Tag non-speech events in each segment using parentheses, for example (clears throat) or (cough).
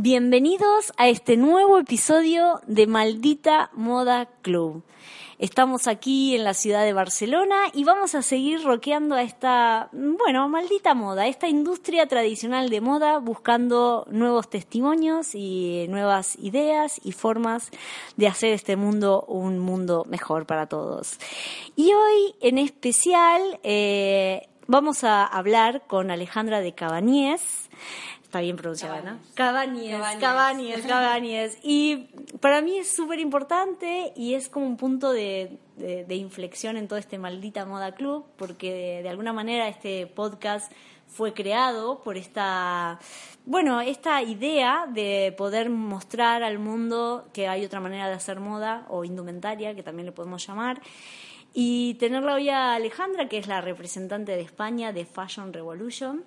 Bienvenidos a este nuevo episodio de Maldita Moda Club. Estamos aquí en la ciudad de Barcelona y vamos a seguir roqueando a esta, bueno, maldita moda, esta industria tradicional de moda, buscando nuevos testimonios y nuevas ideas y formas de hacer este mundo un mundo mejor para todos. Y hoy en especial eh, vamos a hablar con Alejandra de Cabañez. Está bien pronunciada, ¿no? Cabañez, Cabañez, Cabañez. Y para mí es súper importante y es como un punto de, de, inflexión en todo este maldita moda club, porque de, de, alguna manera este podcast fue creado por esta, bueno, esta idea de poder mostrar al mundo que hay otra manera de hacer moda o indumentaria, que también le podemos llamar. Y tenerla hoy a Alejandra, que es la representante de España de Fashion Revolution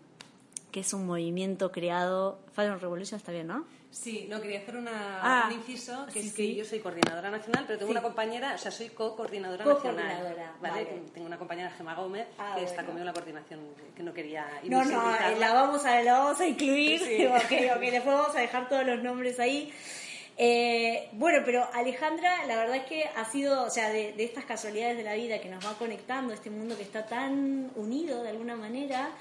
que es un movimiento creado. Fashion Revolution está bien, ¿no? Sí, no, quería hacer una, ah, un inciso, que es que yo soy coordinadora nacional, pero tengo una compañera, o sea, soy co-coordinadora nacional. ¿vale? Tengo una compañera, Gemma Gómez, ah, que está conmigo en la coordinación, que no quería No, no, la vamos a, la vamos a incluir, sí. (laughs) ok, ok, después vamos a dejar todos los nombres ahí. Eh, bueno, pero Alejandra, la verdad es que ha sido, o sea, de, de, estas casualidades de la vida que nos va conectando, este mundo que está tan unido de alguna manera,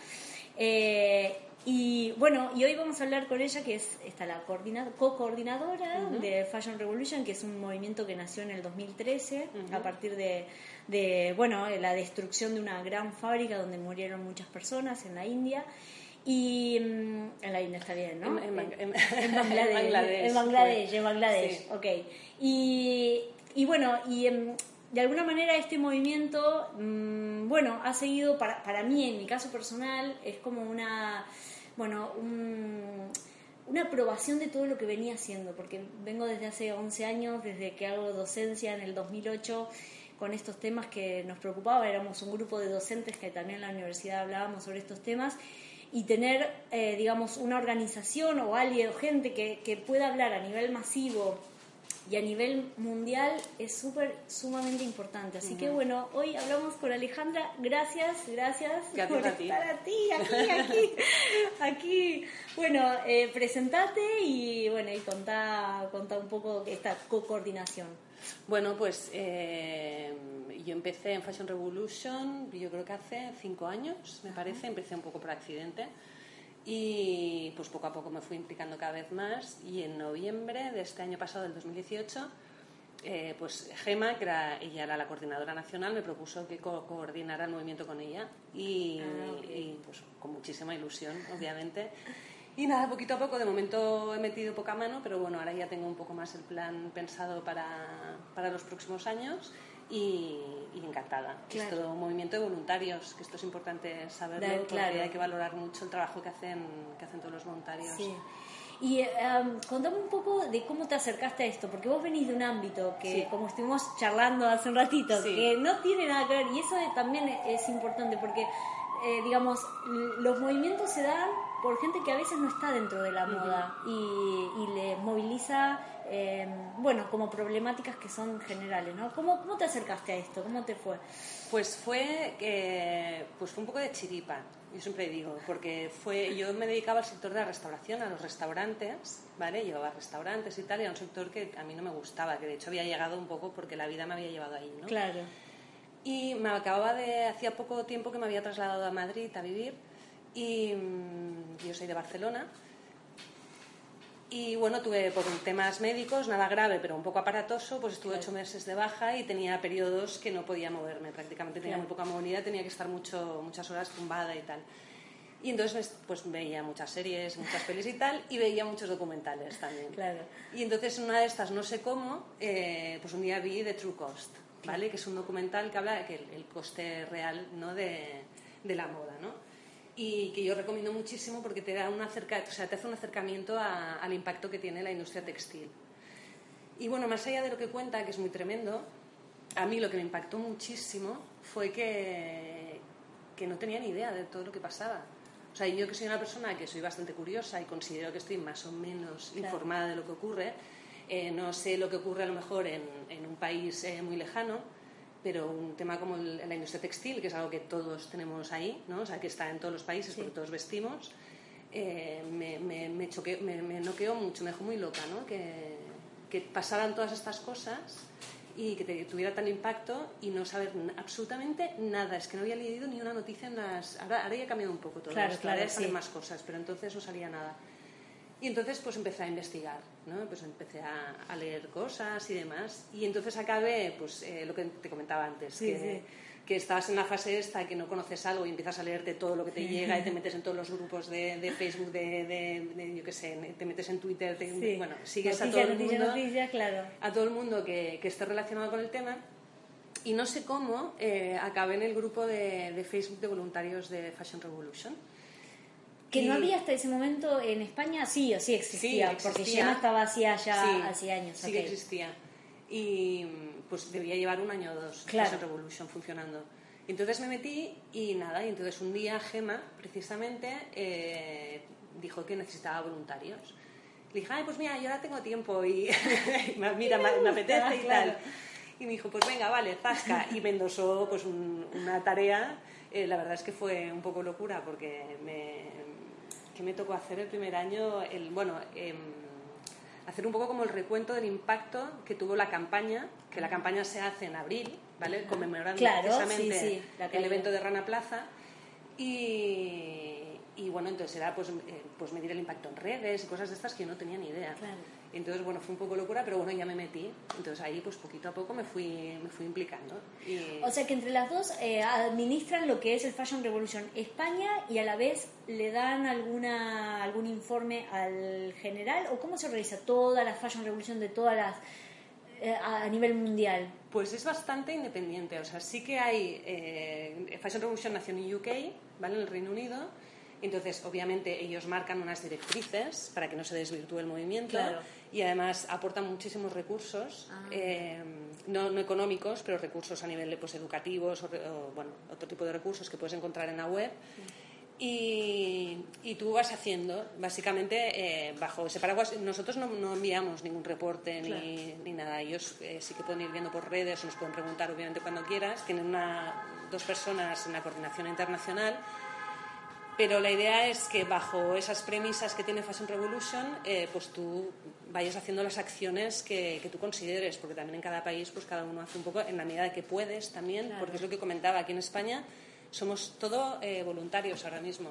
eh, y bueno, y hoy vamos a hablar con ella, que es está la co-coordinadora de Fashion Revolution, que es un movimiento que nació en el 2013 a partir de, de, bueno, la destrucción de una gran fábrica donde murieron muchas personas en la India. Y mm, en la India está bien, ¿no? En, Bangladesh. En Bangladesh, en Bangladesh, ok. Y, y bueno, y em, de alguna manera este movimiento, mm, bueno, ha seguido, para, para mí, en mi caso personal, es como una, bueno, una aprobación de todo lo que venía haciendo, porque vengo desde hace 11 años, desde que hago docencia en el 2008, con estos temas que nos preocupaba, éramos un grupo de docentes que también en la universidad hablábamos sobre estos temas, y tener, eh, digamos, una organización o alguien o gente que, que pueda hablar a nivel masivo y a nivel mundial es súper, sumamente importante. Así que bueno, hoy hablamos con Alejandra. Gracias, gracias por estar a ti, aquí, aquí, (laughs) aquí. Bueno, eh, presentate y bueno, y contá, contá un poco esta co-coordinación. Bueno, pues eh, yo empecé en Fashion Revolution, yo creo que hace cinco años, me parece, empecé un poco por accidente y pues poco a poco me fui implicando cada vez más. Y en noviembre de este año pasado, del 2018, eh, pues Gema, que era, ella era la coordinadora nacional, me propuso que coordinara el movimiento con ella. Y, Ah, y, pues con muchísima ilusión, obviamente. Y nada, poquito a poco, de momento he metido poca mano, pero bueno, ahora ya tengo un poco más el plan pensado para, para los próximos años y, y encantada. Claro. Es todo un movimiento de voluntarios, que esto es importante saberlo, Claro, porque hay que valorar mucho el trabajo que hacen, que hacen todos los voluntarios. Sí. Y um, contame un poco de cómo te acercaste a esto, porque vos venís de un ámbito que, Sí. como estuvimos charlando hace un ratito, Sí. que no tiene nada que ver, y eso también es importante, porque, eh, digamos, los movimientos se dan por gente que a veces no está dentro de la moda y, y les moviliza, eh, bueno, como problemáticas que son generales, ¿no? ¿Cómo, ¿Cómo te acercaste a esto? ¿Cómo te fue? Pues fue, eh, pues fue un poco de chiripa, yo siempre digo, porque fue, yo me dedicaba al sector de la restauración, a los restaurantes, ¿vale? Llevaba restaurantes y tal, y era un sector que a mí no me gustaba, que de hecho había llegado un poco porque la vida me había llevado ahí, ¿no? Claro. Y me acababa de, hacía poco tiempo que me había trasladado a Madrid a vivir, y mm, yo soy de Barcelona, y bueno, tuve por temas médicos, nada grave, pero un poco aparatoso, pues estuve ocho meses de baja y tenía periodos que no podía moverme, prácticamente tenía Claro. muy poca movilidad, tenía que estar mucho, muchas horas tumbada y tal. Y entonces pues veía muchas series, muchas pelis y tal, y veía muchos documentales también. Claro. Y entonces en una de estas, no sé cómo, eh, pues un día vi The True Cost, ¿vale? Que es un documental que habla de que el, el coste real, ¿no? De, de la moda, ¿no? Y que yo recomiendo muchísimo porque te, da una acerca, o sea, te hace un acercamiento al impacto que tiene la industria textil. Y bueno, más allá de lo que cuenta, que es muy tremendo, a mí lo que me impactó muchísimo fue que, que no tenía ni idea de todo lo que pasaba. O sea, yo que soy una persona que soy bastante curiosa y considero que estoy más o menos informada de lo que ocurre, eh, no sé lo que ocurre a lo mejor en, en un país eh, muy lejano, pero un tema como la industria textil, que es algo que todos tenemos ahí, ¿no? o sea, que está en todos los países porque todos vestimos, eh, me, me, me, me, noqueó mucho, me dejó muy loca, ¿no? que, que pasaran todas estas cosas y que tuviera tal impacto y no saber absolutamente nada. Es que no había leído ni una noticia en las... Ahora, ahora ya ha cambiado un poco todo claro, claro, salen más cosas, pero entonces no salía nada. Y entonces pues empecé a investigar, ¿no? Pues empecé a, leer cosas y demás. Y entonces acabé, pues eh, lo que te comentaba antes, que, que, estabas en la fase esta que no conoces algo y empiezas a leerte todo lo que te llega y te (laughs) metes en todos los grupos de, de Facebook, de, de, yo qué sé, te metes en Twitter, bueno, sigues a todo el mundo, claro. a todo el mundo que, que esté relacionado con el tema. Y no sé cómo eh, acabé en el grupo de, Facebook de voluntarios de Fashion Revolution que no había hasta ese momento en España, sí o sí existía, porque ya estaba hacía ya hace años. Sí que existía. Y pues debía llevar un año o dos claro. Revolution funcionando. Entonces me metí y nada, y entonces un día Gema, precisamente, eh, dijo que necesitaba voluntarios. Le dije, ay, pues mira, yo ahora tengo tiempo y (laughs) mira, me, apetece y tal. Y me dijo, pues venga, vale, zasca. Y me endosó pues, una tarea. Eh, la verdad es que fue un poco locura porque me, me tocó hacer el primer año, el, bueno, em, hacer un poco como el recuento del impacto que tuvo la campaña, que la campaña se hace en abril, ¿vale? Conmemorando precisamente el evento de Rana Plaza. Y, y bueno, entonces era pues, eh, pues medir el impacto en redes y cosas de estas que yo no tenía ni idea. Entonces, bueno, fue un poco locura, pero bueno, ya me metí. Entonces ahí, pues poquito a poco me fui, me fui implicando. O sea que entre las dos eh, administran lo que es el Fashion Revolution España y a la vez le dan alguna algún informe al general o cómo se realiza toda la Fashion Revolution de todas las eh, a nivel mundial? Pues es bastante independiente. O sea, sí que hay eh, Fashion Revolution nació en UK, ¿vale? En el Reino Unido entonces, obviamente, ellos marcan unas directrices para que no se desvirtúe el movimiento y además aportan muchísimos recursos, ah. eh, no, económicos, pero recursos a nivel pues, educativos o, bueno, otro tipo de recursos que puedes encontrar en la web. Y, tú vas haciendo, básicamente, eh, bajo ese paraguas. Nosotros no, enviamos ningún reporte ni, nada. Ellos eh, sí que pueden ir viendo por redes, nos pueden preguntar, obviamente, cuando quieras. Tienen una, dos personas en la coordinación internacional pero la idea es que bajo esas premisas que tiene Fashion Revolution, eh, pues tú vayas haciendo las acciones que, que, tú consideres, porque también en cada país, pues cada uno hace un poco en la medida de que puedes también, porque es lo que comentaba aquí en España, somos todo eh, voluntarios ahora mismo.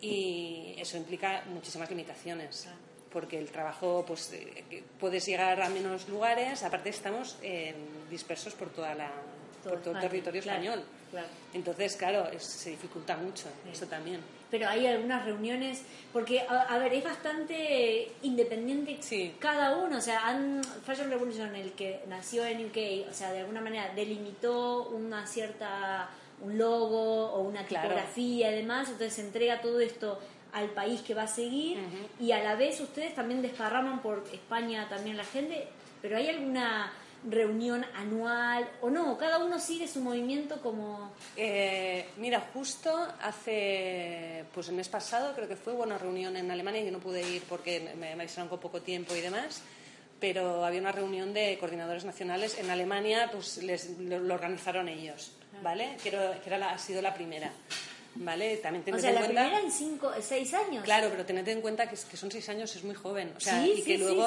Y eso implica muchísimas limitaciones. Porque el trabajo, pues eh, puedes llegar a menos lugares, aparte estamos dispersos por toda la, por todo el territorio español. Entonces, claro, se dificulta mucho eso también. Pero hay algunas reuniones, porque, a, ver, es bastante independiente cada uno. O sea, han, Fashion Revolution, el que nació en UK, o sea, de alguna manera delimitó una cierta un logo o una tipografía y demás, entonces se entrega todo esto al país que va a seguir y a la vez ustedes también desparraman por España también la gente, pero hay alguna reunión anual o no? Cada uno sigue su movimiento como... Eh, mira, justo hace, pues el mes pasado creo que fue una reunión en Alemania, yo no pude ir porque me, me avisaron con poco tiempo y demás, pero había una reunión de coordinadores nacionales en Alemania, pues les, lo, organizaron ellos, ¿vale? Que, era, que era ha sido la primera. ¿Vale? También o sea, la primera en cinco, seis años. Claro, pero tened en cuenta que, que son seis años, es muy joven. O sea, y que luego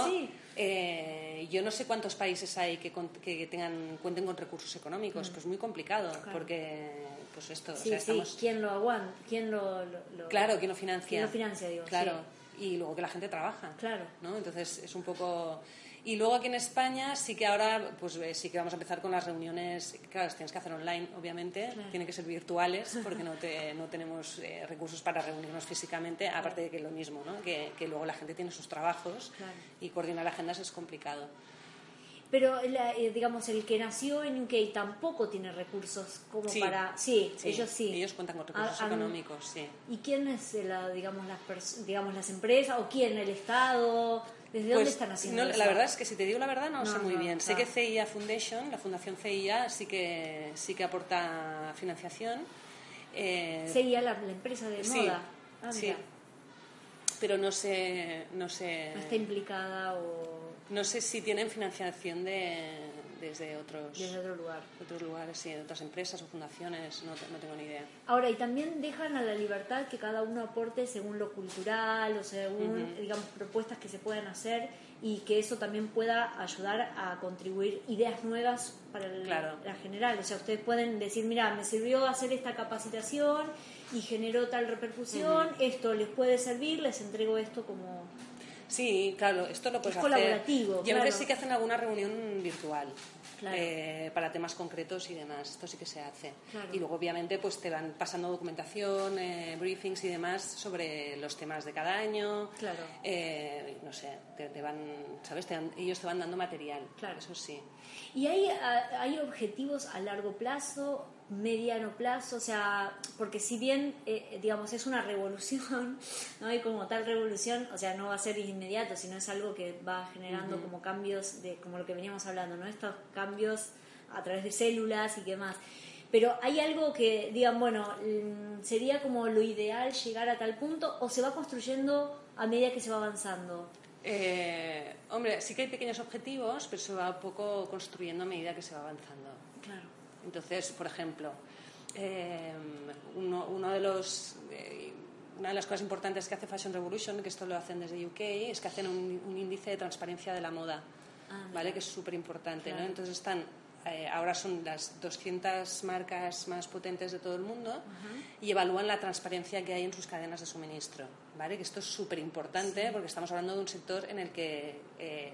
eh, yo no sé cuántos países hay que, que tengan cuenten con recursos económicos, mm. pues muy complicado, porque pues esto, sí, sí. ¿Quién lo aguanta? ¿Quién lo, Claro, ¿quién lo financia? ¿Quién lo financia, digo? Claro. Y luego que la gente trabaja. Claro. ¿no? Entonces es un poco y luego aquí en España sí que ahora, pues eh, sí que vamos a empezar con las reuniones, claro, las tienes que hacer online, obviamente, tienen que ser virtuales porque no, te, no tenemos eh, recursos para reunirnos físicamente, aparte de que lo mismo, ¿no? que, que luego la gente tiene sus trabajos y coordinar agendas es complicado. Pero, la- eh, digamos, el que nació en UK tampoco tiene recursos como Sí. para... Sí, Sí, ellos sí. Ellos cuentan con recursos Ah, han- económicos, sí. ¿Y quién es, la, digamos, las, digamos, las empresas? ¿O quién? ¿El Estado? ¿Desde dónde Pues, están haciendo no, eso? La verdad es que si te digo la verdad no, No, sé muy no, bien. Sé que CIA Foundation, la Fundación CIA, sí que, sí que aporta financiación. eh, Sería la, la empresa de Sí, moda. Ah, sí. pero no sé, no sé, No está implicada o no sé si tienen financiación de, desde otros, desde otro lugar. otros lugares, sí, de otras empresas o fundaciones, no, no tengo ni idea. Ahora, y también dejan a la libertad que cada uno aporte según lo cultural o según, digamos, propuestas que se puedan hacer y que eso también pueda ayudar a contribuir ideas nuevas para el- Claro. la general. O sea, ustedes pueden decir, mira, me sirvió hacer esta capacitación y generó tal repercusión, esto les puede servir, les entrego esto como... Sí, claro, esto lo puedes Es hacer. colaborativo, Y a veces claro. sí que hacen alguna reunión virtual. Claro. eh, para temas concretos y demás. Esto sí que se hace. Claro. Y luego, obviamente, pues te van pasando documentación, eh, briefings y demás sobre los temas de cada año. Claro. Eh, no sé, te, te van, ¿sabes? Te dan- ellos te van dando material. Claro. Eso sí. ¿Y hay, a- hay objetivos a largo plazo, mediano plazo? O sea, porque si bien, eh, digamos, es una revolución, (laughs) ¿no? Y como tal revolución, o sea, no va a ser inmediato, sino es algo que va generando como cambios, de como lo que veníamos hablando, ¿no? Estos cambios a través de células y qué más. Pero hay algo que digan, bueno, mm, sería como lo ideal llegar a tal punto o se va construyendo a medida que se va avanzando. Eh, hombre, sí que hay pequeños objetivos, pero se va un poco construyendo a medida que se va avanzando. Entonces, por ejemplo, eh, uno, uno de los, eh, una de las cosas importantes que hace Fashion Revolution, que esto lo hacen desde UK, es que hacen un, un índice de transparencia de la moda, Ah, ¿vale? Que es súper importante, Claro. ¿no? Entonces están, eh, ahora son las 200 marcas más potentes de todo el mundo y evalúan la transparencia que hay en sus cadenas de suministro, ¿vale? Que esto es súper importante porque estamos hablando de un sector en el que eh,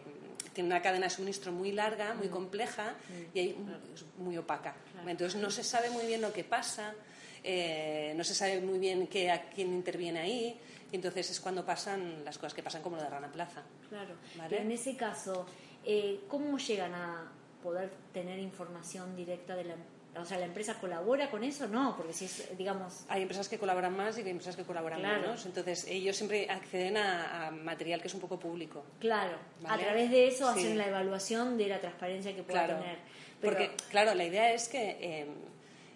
tiene una cadena de suministro muy larga, muy compleja y hay, es muy opaca. Mm. Entonces no se sabe muy bien lo que pasa, eh, no se sabe muy bien qué, a quién interviene ahí, y entonces es cuando pasan las cosas que pasan como lo de Rana Plaza. Claro. ¿Vale? Pero en ese caso, eh, ¿cómo llegan a poder tener información directa de la o sea, ¿la empresa colabora con eso? No, porque si es, digamos, Hay empresas que colaboran más y hay empresas que colaboran Claro. menos. Entonces, ellos siempre acceden a, a material que es un poco público. claro, Vale. a través de eso Sí. hacen la evaluación de la transparencia que pueda Claro. tener. Pero, Porque, claro, la idea es que eh,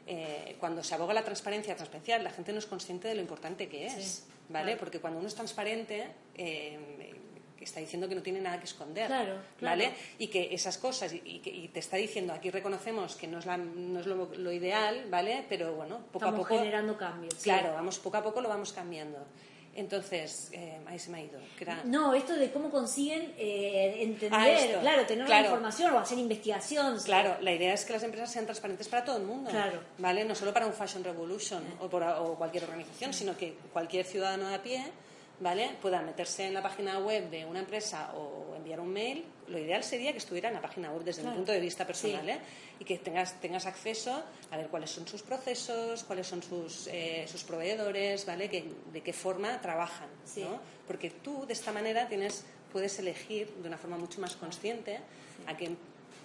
eh, cuando se aboga la transparencia transparencia, la gente no es consciente de lo importante que es. Sí, ¿Vale? claro. Porque cuando uno es transparente. eh, está diciendo que no tiene nada que esconder, Claro, ¿vale? Y que esas cosas, y, y que y te está diciendo, aquí reconocemos que no es, la- no es lo, lo ideal, ¿vale? Pero bueno, poco estamos a poco... generando cambios. sí. Claro, vamos, poco a poco lo vamos cambiando. Entonces, eh, ahí se me ha ido. que era- No, esto de cómo consiguen eh, entender, Ah, claro, tener Claro. la información o hacer investigación. Claro, la idea es que las empresas sean transparentes para todo el mundo, Claro. ¿vale? No solo para un Fashion Revolution o, por- o cualquier organización, sino que cualquier ciudadano de a pie, ¿vale? Pueda meterse en la página web de una empresa o enviar un mail. Lo ideal sería que estuviera en la página web desde Claro. mi punto de vista personal, Sí. ¿eh? Y que tengas, tengas acceso a ver cuáles son sus procesos, cuáles son sus, eh, sus proveedores, ¿vale? Que, de qué forma trabajan, Sí. ¿no? Porque tú, de esta manera, tienes, puedes elegir de una forma mucho más consciente a qué,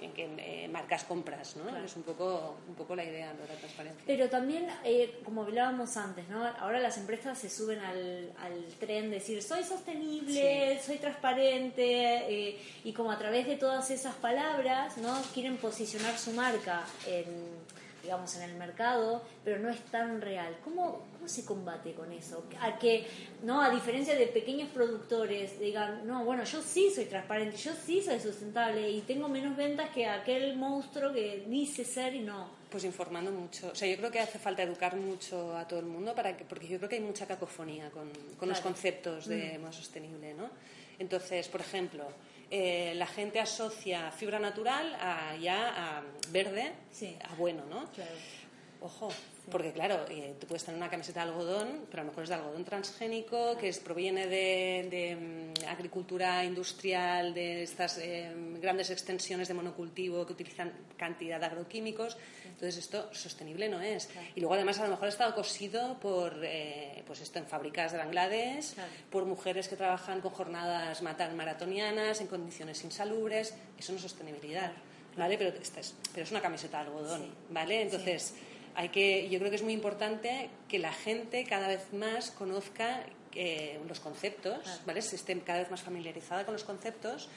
en qué eh, marcas compras, ¿no? Claro. Es un poco, un poco la idea de la transparencia. Pero también, eh, como hablábamos antes, ¿no? ahora las empresas se suben al, al tren de decir soy sostenible, soy transparente, eh, y como a través de todas esas palabras no quieren posicionar su marca en, digamos, en el mercado, pero no es tan real. ¿Cómo, cómo se combate con eso? A que, no, a diferencia de pequeños productores, digan, no, bueno, yo sí soy transparente, yo sí soy sustentable y tengo menos ventas que aquel monstruo que dice ser y no. Pues informando mucho. O sea, yo creo que hace falta educar mucho a todo el mundo para que, porque yo creo que hay mucha cacofonía con, con los Claro. Mm. conceptos de moda sostenible, ¿no? Entonces, por ejemplo, eh, la gente asocia fibra natural a ya a verde, Sí. a bueno, ¿no? Claro. Ojo, porque claro, eh, tú puedes tener una camiseta de algodón, pero a lo mejor es de algodón transgénico, que es, proviene de, de, mm, agricultura industrial, de estas eh, grandes extensiones de monocultivo que utilizan cantidad de agroquímicos. Entonces esto sostenible no es. Y luego además a lo mejor ha estado cosido por, eh, pues esto en fábricas de Bangladesh, por mujeres que trabajan con jornadas maratonianas en condiciones insalubres. Eso no es sostenibilidad. ¿Vale? Pero, esta es, pero es una camiseta de algodón, ¿vale? Entonces, hay que, yo creo que es muy importante que la gente cada vez más conozca eh, los conceptos, ¿vale? Se esté cada vez más familiarizada con los conceptos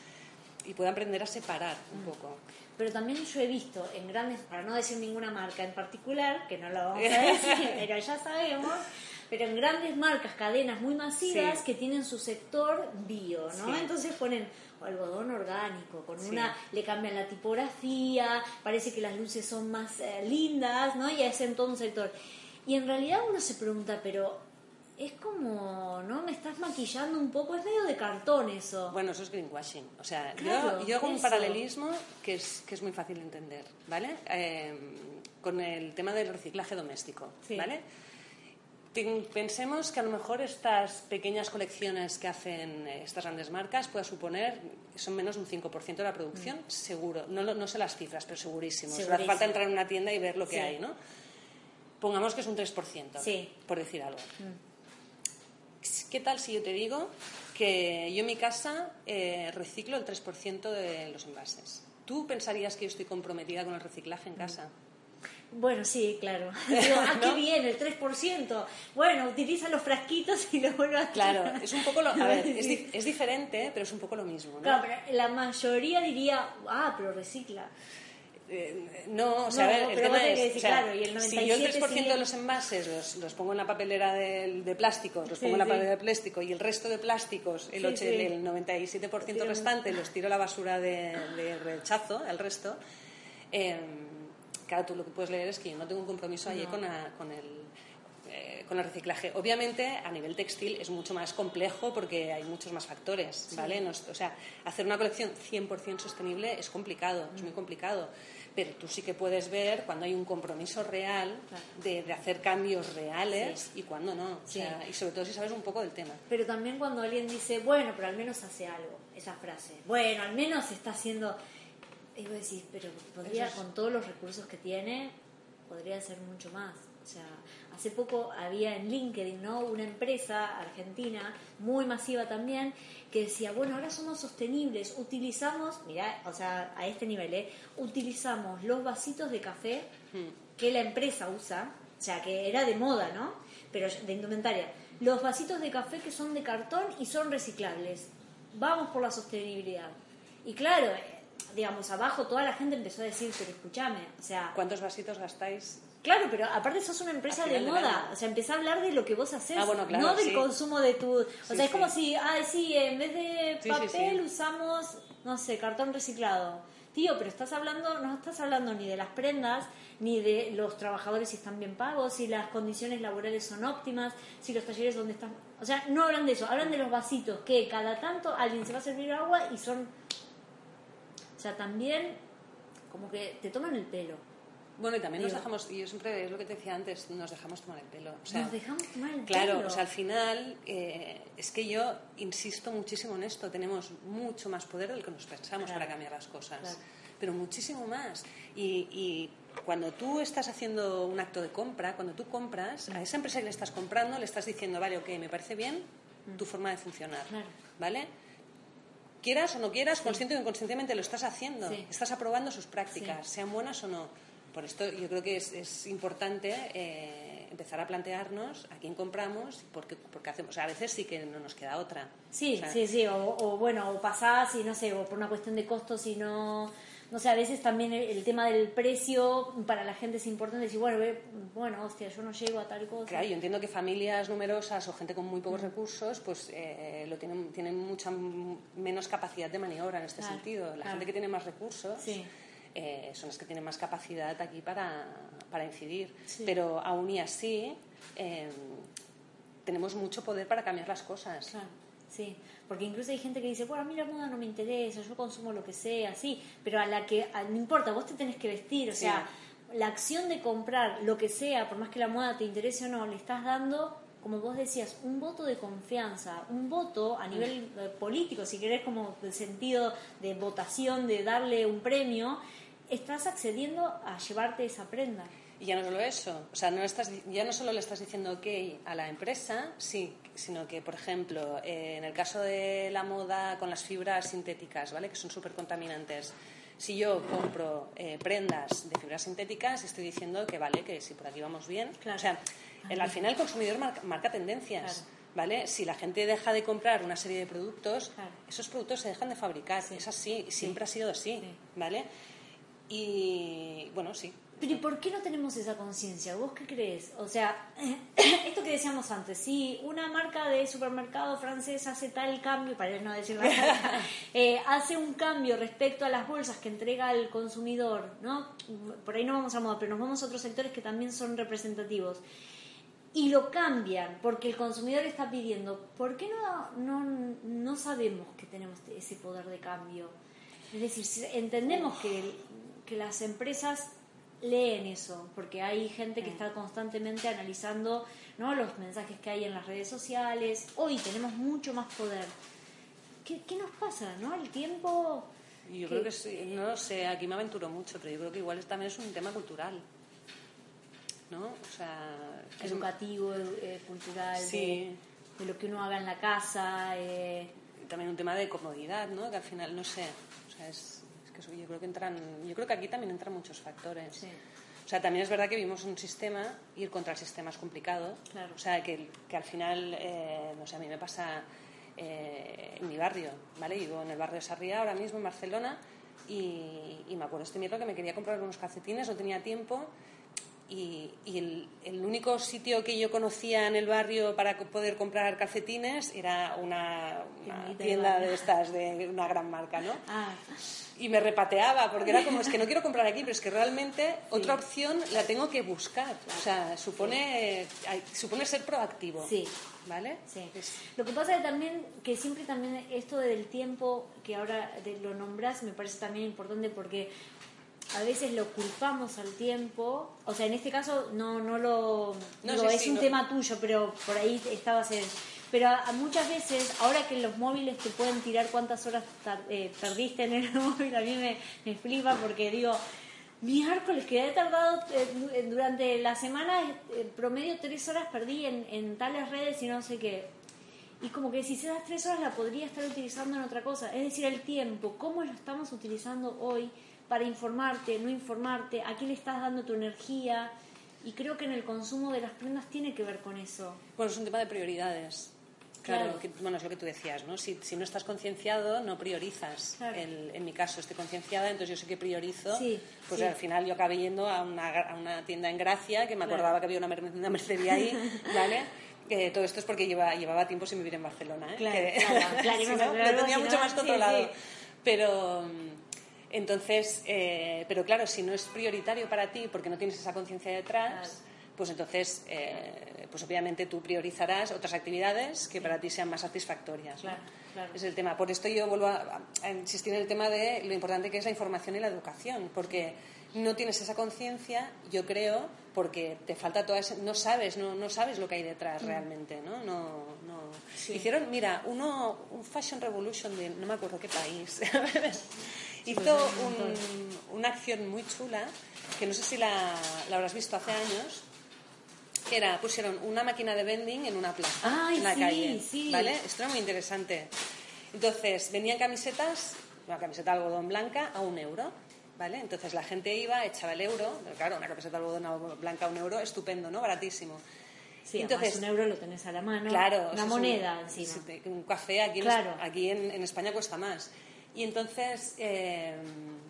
y pueda aprender a separar un mm. poco. Pero también yo he visto en grandes, para no decir ninguna marca en particular, que no lo vamos a decir, (laughs) pero ya sabemos, pero en grandes marcas, cadenas muy masivas que tienen su sector bio, ¿no? Entonces ponen algodón orgánico, con una le cambian la tipografía, parece que las luces son más eh, lindas, ¿no? Y hacen todo un sector. Y en realidad uno se pregunta, pero es como, ¿no? Me estás maquillando un poco, es medio de cartón eso. Bueno, eso es greenwashing. O sea, yo, yo, hago un paralelismo que es, que es muy fácil de entender, ¿vale? Eh, con el tema del reciclaje doméstico, ¿vale? Pensemos que a lo mejor estas pequeñas colecciones que hacen eh, estas grandes marcas pueda suponer, son menos de un 5% de la producción, mm. seguro. No, no, sé las cifras, pero segurísimo. segurísimo. hace falta entrar en una tienda y ver lo que hay, ¿no? Pongamos que es un 3%, por decir algo. Mm. ¿Qué tal si yo te digo que yo en mi casa eh, reciclo el 3% de los envases? ¿Tú pensarías que yo estoy comprometida con el reciclaje en mm. casa? Bueno, sí, claro. (laughs) Digo, ah, qué bien, el 3%. Bueno, utiliza los frasquitos y lo vuelve a Claro, es un poco lo... A ver, (laughs) es, es, diferente, pero es un poco lo mismo, ¿no? Claro, pero la mayoría diría, ah, pero recicla. Eh, no, o sea, a ver, el tema es, o sea, si yo el 3% de los envases los, los, pongo en la papelera de, de plásticos, los pongo en la papelera de plástico y el resto de plásticos, el, el 97% restante, los tiro a la basura de, de rechazo, el resto, eh, claro, tú lo que puedes leer es que yo no tengo un compromiso allí con, con, el, eh, con el reciclaje. Obviamente, a nivel textil es mucho más complejo porque hay muchos más factores, ¿vale? o sea, hacer una colección 100% sostenible es complicado, es muy complicado. Pero tú sí que puedes ver cuando hay un compromiso real de, de, hacer cambios reales y cuando no. O sea, y sobre todo si sabes un poco del tema. Pero también cuando alguien dice, bueno, pero al menos hace algo, esa frase. Bueno, al menos está haciendo y vos decís, pero podría, con todos los recursos que tiene, podría hacer mucho más. O sea, hace poco había en LinkedIn, ¿no? Una empresa argentina, muy masiva también, que decía, bueno, ahora somos sostenibles, utilizamos, mira, o sea, a este nivel, ¿eh? Utilizamos los vasitos de café hmm. que la empresa usa, o sea, que era de moda, ¿no? Pero de indumentaria. Los vasitos de café que son de cartón y son reciclables. Vamos por la sostenibilidad. Y claro, digamos, abajo toda la gente empezó a decir, pero escúchame, o sea... ¿Cuántos vasitos gastáis? Claro, pero aparte sos una empresa de moda, o sea, empezá a hablar de lo que vos haces, ah, no del consumo de tu... O sea, es como si, ay, sí, en vez de papel usamos, no sé, cartón reciclado. Tío, pero estás hablando, no estás hablando ni de las prendas, ni de los trabajadores si están bien pagos, si las condiciones laborales son óptimas, si los talleres donde están... O sea, no hablan de eso, hablan de los vasitos, que cada tanto alguien se va a servir agua y son o sea, también como que te toman el pelo. Bueno, y también nos dejamos, y yo siempre es lo que te decía antes, nos dejamos tomar el pelo. O sea, nos dejamos tomar el claro, pelo. o sea, al final, eh, es que yo insisto muchísimo en esto, tenemos mucho más poder del que nos pensamos para cambiar las cosas, pero muchísimo más. Y, y, cuando tú estás haciendo un acto de compra, cuando tú compras, a esa empresa que le estás comprando, le estás diciendo, vale, ok, me parece bien tu mm. forma de funcionar, ¿vale? quieras o no quieras, consciente o inconscientemente lo estás haciendo. Estás aprobando sus prácticas, sean buenas o no. Por esto yo creo que es, importante eh, empezar a plantearnos a quién compramos, porque, porque hacemos. a veces sí que no nos queda otra. Sí, sí, sí. O, bueno, o pasás y no sé, o por una cuestión de costos y no no sé, a veces también el, tema del precio para la gente es importante decir, bueno, bueno, hostia, yo no llego a tal cosa. Claro, yo entiendo que familias numerosas o gente con muy pocos recursos, pues eh, lo tienen, tienen mucha menos capacidad de maniobra en este sentido. La gente que tiene más recursos eh, son las que tienen más capacidad aquí para, para incidir. Pero aún y así, eh, tenemos mucho poder para cambiar las cosas. Sí, porque incluso hay gente que dice, bueno, a mí la moda no me interesa, yo consumo lo que sea, sí, pero a la que, no importa, vos te tenés que vestir, o sea, la acción de comprar lo que sea, por más que la moda te interese o no, le estás dando, como vos decías, un voto de confianza, un voto a nivel eh, político, si querés, como el sentido de votación, de darle un premio, estás accediendo a llevarte esa prenda. Y ya no solo eso, o sea, no estás, ya no solo le estás diciendo ok a la empresa, sí, sino que, por ejemplo, eh, en el caso de la moda con las fibras sintéticas, ¿vale? Que son súper contaminantes. Si yo compro eh, prendas de fibras sintéticas, estoy diciendo que vale, que si por aquí vamos bien. O sea, al final el consumidor marca, tendencias. ¿Vale? Si la gente deja de comprar una serie de productos, esos productos se dejan de fabricar. Es así, siempre ha sido así. ¿Vale? Y bueno, sí, pero ¿y por qué no tenemos esa conciencia? ¿Vos qué crees? O sea, (clears throat) esto que decíamos antes, si una marca de supermercado francés hace tal cambio, para no decir nada, (laughs) eh, hace un cambio respecto a las bolsas que entrega al consumidor, ¿no? Por ahí no vamos a moda, pero nos vamos a otros sectores que también son representativos. Y lo cambian porque el consumidor está pidiendo. ¿Por qué no, no, no sabemos que tenemos ese poder de cambio? Es decir, entendemos que, que las empresas leen eso, porque hay gente que está constantemente analizando ¿no? los mensajes que hay en las redes sociales. Hoy tenemos mucho más poder. ¿Qué, qué nos pasa? ¿no? El tiempo... Yo creo que sí, no lo sé, aquí me aventuro mucho, pero yo creo que igual también es un tema cultural. ¿No? O sea, Educativo, eh, cultural, de, lo que uno haga en la casa. Eh. También un tema de comodidad, ¿no? Que al final, no sé, o sea, es yo creo que entran, yo creo que aquí también entran muchos factores. O sea, también es verdad que vivimos un sistema, ir contra el sistema es complicado. O sea, que, que al final, eh, no sé, a mí me pasa eh, en mi barrio, ¿vale? Vivo en el barrio de Sarriá ahora mismo, en Barcelona, y, y me acuerdo este miércoles que me quería comprar unos calcetines, no tenía tiempo, y, el, el, único sitio que yo conocía en el barrio para poder comprar calcetines era una, tienda de estas, de una gran marca, ¿no? Ah. Y me repateaba, porque era como, es que no quiero comprar aquí, pero es que realmente otra opción la tengo que buscar. O sea, supone, supone ser proactivo. Sí. ¿Vale? Sí. Lo que pasa es también que siempre también esto del tiempo que ahora lo nombras me parece también importante porque a veces lo culpamos al tiempo, o sea, en este caso no, no lo... No, es un tema tuyo, pero por ahí estabas en... Pero muchas veces, ahora que los móviles te pueden tirar cuántas horas eh, perdiste en el (laughs) móvil, a mí me, me flipa porque digo, miércoles que he tardado eh, durante la semana, eh, promedio tres horas perdí en, en tales redes y no sé qué. Y como que si esas tres horas la podría estar utilizando en otra cosa. Es decir, el tiempo, ¿cómo lo estamos utilizando hoy? Para informarte, no informarte, a quién le estás dando tu energía. Y creo que en el consumo de las prendas tiene que ver con eso. Bueno, es un tema de prioridades. Claro, bueno, es lo que tú decías, ¿no? Si, si no estás concienciado, no priorizas. en mi caso, estoy concienciada, entonces yo sé que priorizo. pues al final yo acabé yendo a una, a una tienda en Gracia, que me acordaba que había una, una mercería ahí, (laughs) ¿vale? Que todo esto es porque lleva, llevaba tiempo sin vivir en Barcelona, ¿eh? Claro, que, claro, lo tenía mucho más controlado. Pero entonces, eh, pero claro, si no es prioritario para ti porque no tienes esa conciencia detrás, pues entonces, eh, pues obviamente tú priorizarás otras actividades que para ti sean más satisfactorias. Es el tema. Por esto yo vuelvo a, insistir en el tema de lo importante que es la información y la educación, porque no tienes esa conciencia, yo creo, porque te falta toda esa, no sabes, no, no sabes lo que hay detrás mm. realmente, ¿no? no, no. Hicieron, mira, uno, un Fashion Revolution de no me acuerdo qué país. (laughs) hizo una acción muy chula, que no sé si la, habrás visto hace años, que era, pusieron una máquina de vending en una plaza, en la calle, ¿vale? Esto era muy interesante. Entonces, venían camisetas, una camiseta de algodón blanca a un euro, ¿vale? Entonces la gente iba, echaba el euro, claro, una camiseta de algodón blanca a un euro, estupendo, ¿no? Baratísimo. Sí, entonces un euro lo tenés a la mano, claro, una moneda encima. Un café aquí, en, aquí en España cuesta más. Y entonces, eh,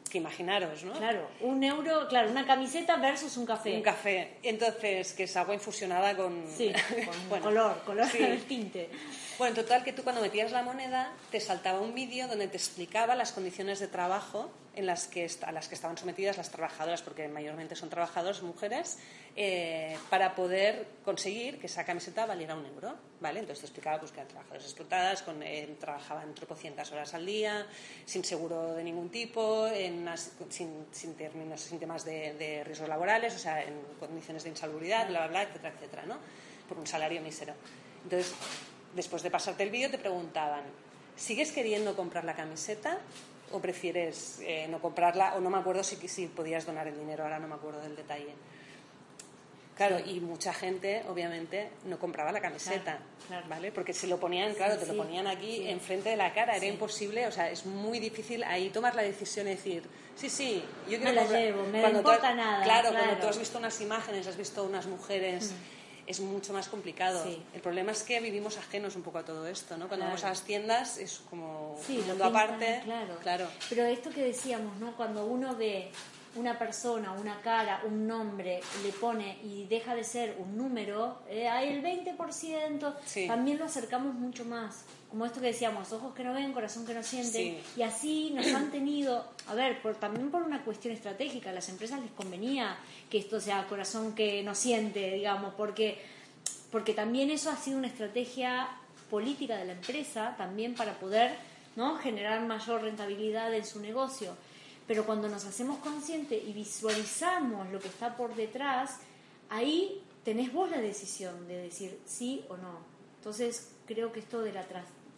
que imaginaros, ¿no? Claro, un euro, claro, una camiseta versus un café. Un café. Entonces, que es agua infusionada con... Sí, (laughs) con color, color del tinte. Bueno, en total que tú cuando metías la moneda te saltaba un vídeo donde te explicaba las condiciones de trabajo en las que, a las que estaban sometidas las trabajadoras, porque mayormente son trabajadoras mujeres, eh, para poder conseguir que esa camiseta valiera un euro. ¿vale? Entonces te explicaba pues, que eran trabajadoras explotadas, con, eh, trabajaban tropocientas horas al día, sin seguro de ningún tipo, en sin, sin, términos, sin temas de, riesgos laborales, o sea, en condiciones de insalubridad, bla, bla, bla, etcétera, etcétera, ¿no? por un salario mísero. Entonces, después de pasarte el vídeo, te preguntaban, ¿sigues queriendo comprar la camiseta? O prefieres eh, no comprarla o no me acuerdo si, si podías donar el dinero, ahora no me acuerdo del detalle. Claro, y mucha gente, obviamente, no compraba la camiseta, ¿vale? Porque se lo ponían, claro, te lo ponían aquí enfrente de la cara, era imposible, o sea, es muy difícil ahí tomar la decisión de decir, sí, sí, yo quiero me la llevo, me no importa nada. Claro, cuando tú has visto unas imágenes, has visto unas mujeres... Mm es mucho más complicado. El problema es que vivimos ajenos un poco a todo esto, ¿no? Cuando vamos a las tiendas es como sí, un mundo aparte. Claro. claro. Pero esto que decíamos, ¿no? Cuando uno ve una persona, una cara, un nombre, le pone y deja de ser un número, eh, hay el 20%, también lo acercamos mucho más. Como esto que decíamos, ojos que no ven, corazón que no siente, y así nos han tenido, a ver, por, también por una cuestión estratégica, a las empresas les convenía que esto sea corazón que no siente, digamos, porque, porque también eso ha sido una estrategia política de la empresa, también para poder ¿no? generar mayor rentabilidad en su negocio. Pero cuando nos hacemos conscientes y visualizamos lo que está por detrás, ahí tenés vos la decisión de decir sí o no. Entonces, creo que esto de la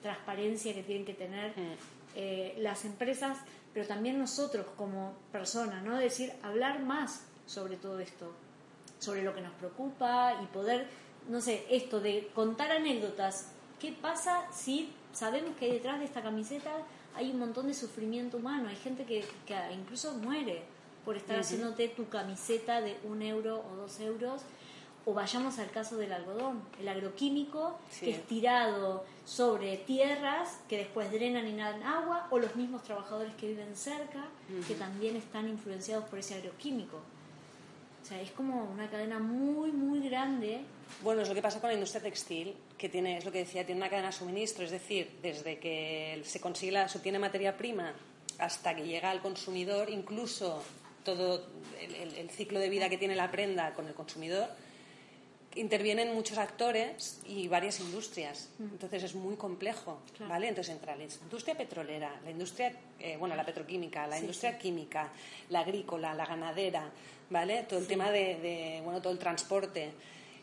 transparencia que tienen que tener mm. eh, las empresas, pero también nosotros como personas, ¿no? Decir, hablar más sobre todo esto, sobre lo que nos preocupa y poder, no sé, esto de contar anécdotas. ¿Qué pasa si sabemos que detrás de esta camiseta hay un montón de sufrimiento humano? Hay gente que, que incluso muere por estar haciéndote tu camiseta de un euro o dos euros o vayamos al caso del algodón, el agroquímico que es tirado sobre tierras que después drenan y dan agua, o los mismos trabajadores que viven cerca, que también están influenciados por ese agroquímico. O sea, es como una cadena muy, muy grande. Bueno, es lo que pasa con la industria textil, que tiene, es lo que decía, tiene una cadena de suministro, es decir, desde que se consigue la, se obtiene materia prima hasta que llega al consumidor, incluso todo el ciclo de vida que tiene la prenda con el consumidor, intervienen muchos actores y varias industrias. Mm. Entonces es muy complejo, ¿vale? Entonces entra la industria petrolera, la industria, eh, bueno, la petroquímica, la industria química, la agrícola, la ganadera, ¿vale? Todo el tema de, bueno, todo el transporte.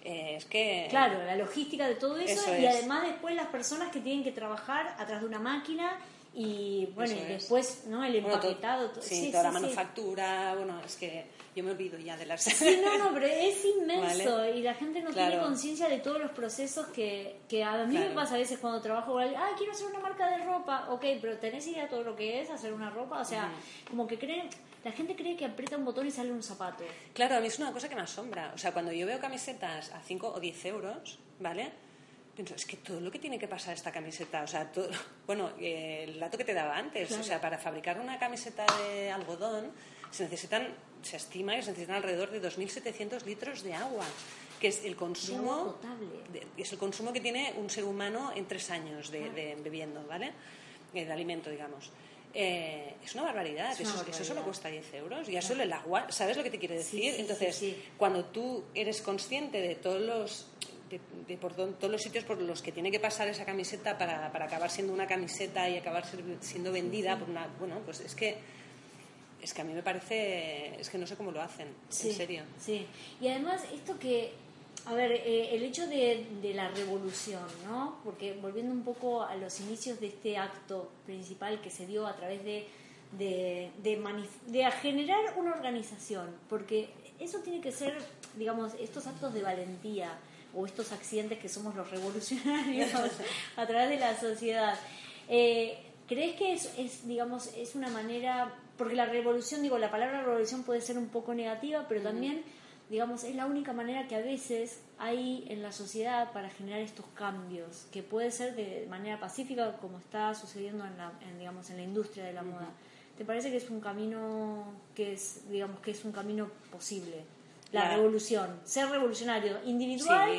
Eh, es que... Claro, la logística de todo eso, y además después las personas que tienen que trabajar atrás de una máquina y bueno, y después, ¿no? El empaquetado. sí, toda la manufactura, bueno, es que yo me olvido ya de las... Sí, no, no, (laughs) pero es inmenso y la gente no tiene conciencia de todos los procesos que, que a mí me pasa a veces cuando trabajo, ah, quiero hacer una marca de ropa, ok, pero ¿tenés idea de todo lo que es hacer una ropa? O sea, como que creen, la gente cree que aprieta un botón y sale un zapato. Claro, a mí es una cosa que me asombra. O sea, cuando yo veo camisetas a 5 o 10 euros, ¿vale? Pienso, es que todo lo que tiene que pasar esta camiseta, o sea, todo, (laughs) bueno, el dato que te daba antes, o sea, para fabricar una camiseta de algodón se necesitan, se estima que se necesitan alrededor de 2.700 litros de agua, que es el consumo, es el consumo que tiene un ser humano en tres años de, bebiendo, ¿vale? Eh, de alimento, digamos. Eh, es una barbaridad, eso, solo cuesta 10 euros, ya solo el agua, ¿sabes lo que te quiere decir? Entonces, cuando tú eres consciente de todos los de, por todos los sitios por los que tiene que pasar esa camiseta para, para acabar siendo una camiseta y acabar siendo vendida por una bueno pues es que es que a mí me parece es que no sé cómo lo hacen en serio. sí. Y además esto que a ver eh, el hecho de, de, la revolución no porque volviendo un poco a los inicios de este acto principal que se dio a través de de, de, de generar una organización porque eso tiene que ser digamos estos actos de valentía o estos accidentes que somos los revolucionarios (laughs) a través de la sociedad. Eh, ¿Crees que es, digamos, es una manera, porque la revolución, digo, la palabra revolución puede ser un poco negativa, pero también, digamos, es la única manera que a veces hay en la sociedad para generar estos cambios, que puede ser de manera pacífica, como está sucediendo en la, digamos, en la industria de la moda. ¿Te parece que es un camino que es, digamos, que es un camino posible? La, revolución, ser revolucionario individual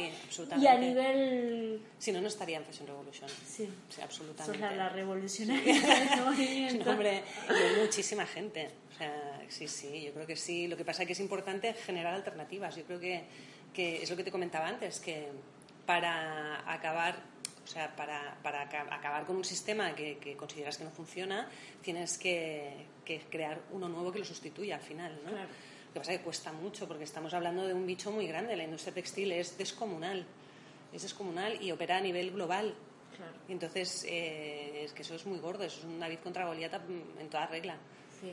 y a nivel... Si no, no estaría en Fashion Revolution. Sí, sí absolutamente. Sos la, revolucionaria (laughs) este movimiento. hombre, hay muchísima gente. O sea, sí, sí, yo creo que sí. Lo que pasa es que es importante generar alternativas. Yo creo que, que es lo que te comentaba antes, que para acabar o sea, para, para acabar con un sistema que, que, consideras que no funciona, tienes que, que, crear uno nuevo que lo sustituya al final, ¿no? Claro. Que pasa es que cuesta mucho porque estamos hablando de un bicho muy grande. La industria textil es descomunal. Es descomunal y opera a nivel global. Claro. Entonces, eh, es que eso es muy gordo. Eso es un David contra Goliat en toda regla. Sí.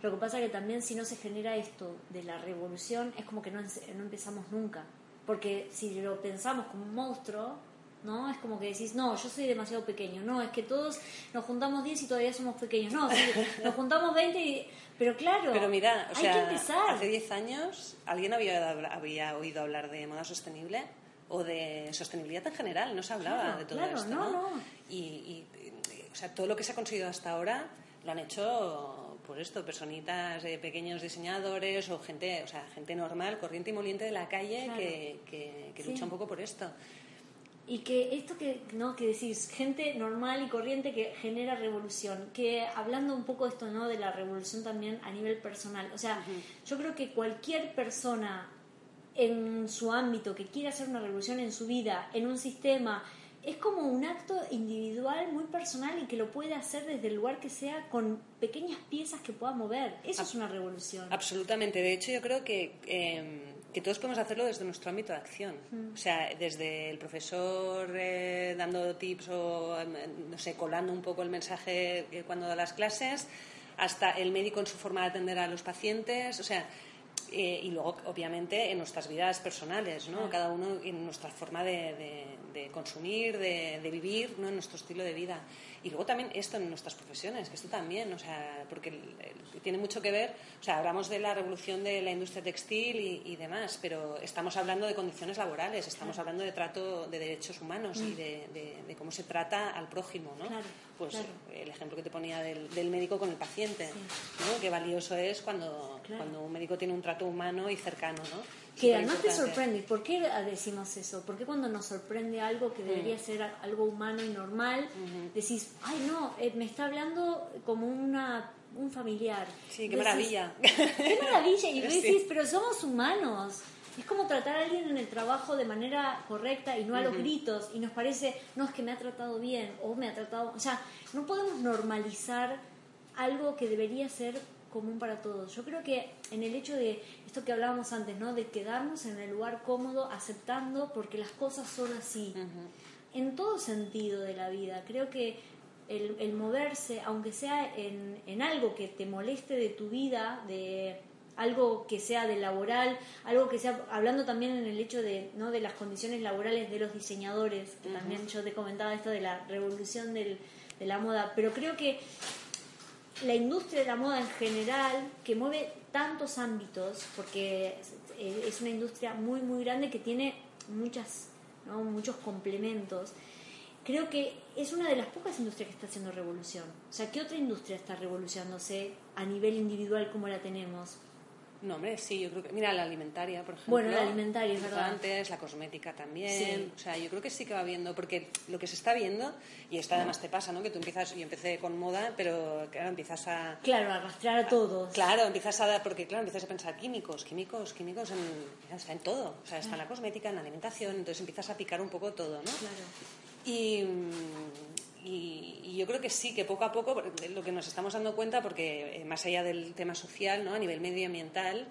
Lo que pasa es que también si no se genera esto de la revolución, es como que no, no empezamos nunca. Porque si lo pensamos como un monstruo, ¿no? Es como que decís, no, yo soy demasiado pequeño, no, es que todos nos juntamos 10 y todavía somos pequeños, no, (laughs) nos juntamos 20 y... Pero claro, Pero mira, o hay sea, que empezar. hace 10 años, ¿alguien había, había oído hablar de moda sostenible? O de sostenibilidad en general, no se hablaba de todo esto, ¿no? no. Y, y, o sea, todo lo que se ha conseguido hasta ahora lo han hecho por esto, personitas, eh, pequeños diseñadores o gente, o sea, gente normal, corriente y moliente de la calle que, que, lucha un poco por esto y que esto que no que decís gente normal y corriente que genera revolución que hablando un poco esto no de la revolución también a nivel personal o sea yo creo que cualquier persona en su ámbito que quiera hacer una revolución en su vida en un sistema es como un acto individual muy personal y que lo puede hacer desde el lugar que sea con pequeñas piezas que pueda mover. Eso es una revolución. absolutamente. De hecho yo creo que eh que todos podemos hacerlo desde nuestro ámbito de acción. Mm. O sea, desde el profesor eh, dando tips o, em, no sé, colando un poco el mensaje eh, cuando da las clases, hasta el médico en su forma de atender a los pacientes. O sea, eh, y luego, obviamente, en nuestras vidas personales, ¿no? Cada uno en nuestra forma de, de, consumir, de, de, vivir, ¿no? En nuestro estilo de vida. Y luego también esto en nuestras profesiones, que esto también, o sea, porque tiene mucho que ver, o sea, hablamos de la revolución de la industria textil y, demás, pero estamos hablando de condiciones laborales, estamos hablando de trato de derechos humanos y de, cómo se trata al prójimo, ¿no? pues el ejemplo que te ponía del, del médico con el paciente, ¿no? Qué valioso es cuando, cuando un médico tiene un trato humano y cercano, ¿no? Que además te sorprende. ¿Por qué decimos eso? ¿Por qué cuando nos sorprende algo que debería mm. ser algo humano y normal, decís, ay no, eh, me está hablando como una un familiar? Sí, qué maravilla. Qué maravilla. Y (laughs) decís, pero somos humanos. Es como tratar a alguien en el trabajo de manera correcta y no a los gritos. Y nos parece, no, es que me ha tratado bien o me ha tratado. O sea, no podemos normalizar algo que debería ser común para todos. Yo creo que en el hecho de esto que hablábamos antes, ¿no? De quedarnos en el lugar cómodo, aceptando, porque las cosas son así. En todo sentido de la vida. Creo que el, moverse, aunque sea en, en, algo que te moleste de tu vida, de algo que sea de laboral, algo que sea, hablando también en el hecho de, ¿no? de las condiciones laborales de los diseñadores, que también yo te comentaba esto de la revolución del, de la moda, pero creo que la industria de la moda en general, que mueve tantos ámbitos, porque es una industria muy, muy grande que tiene muchas, muchos complementos, creo que es una de las pocas industrias que está haciendo revolución. O sea, ¿qué otra industria está revolucionándose a nivel individual como la tenemos? No, hombre, sí, yo creo que. Mira, la alimentaria, por ejemplo. Bueno, la alimentaria, es verdad. Antes, la cosmética también. O sea, yo creo que sí que va viendo, porque lo que se está viendo, y esto además te pasa, ¿no? Que tú empiezas, yo empecé con moda, pero claro, empiezas a. Claro, a arrastrar a todos. Claro, empiezas a dar, porque claro, empiezas a pensar químicos, químicos, químicos en, en todo. O sea, está en la cosmética, en la alimentación, entonces empiezas a picar un poco todo, ¿no? Claro. Y y, yo creo que sí, que poco a poco, lo que nos estamos dando cuenta, porque eh, más allá del tema social, ¿no? a nivel medioambiental,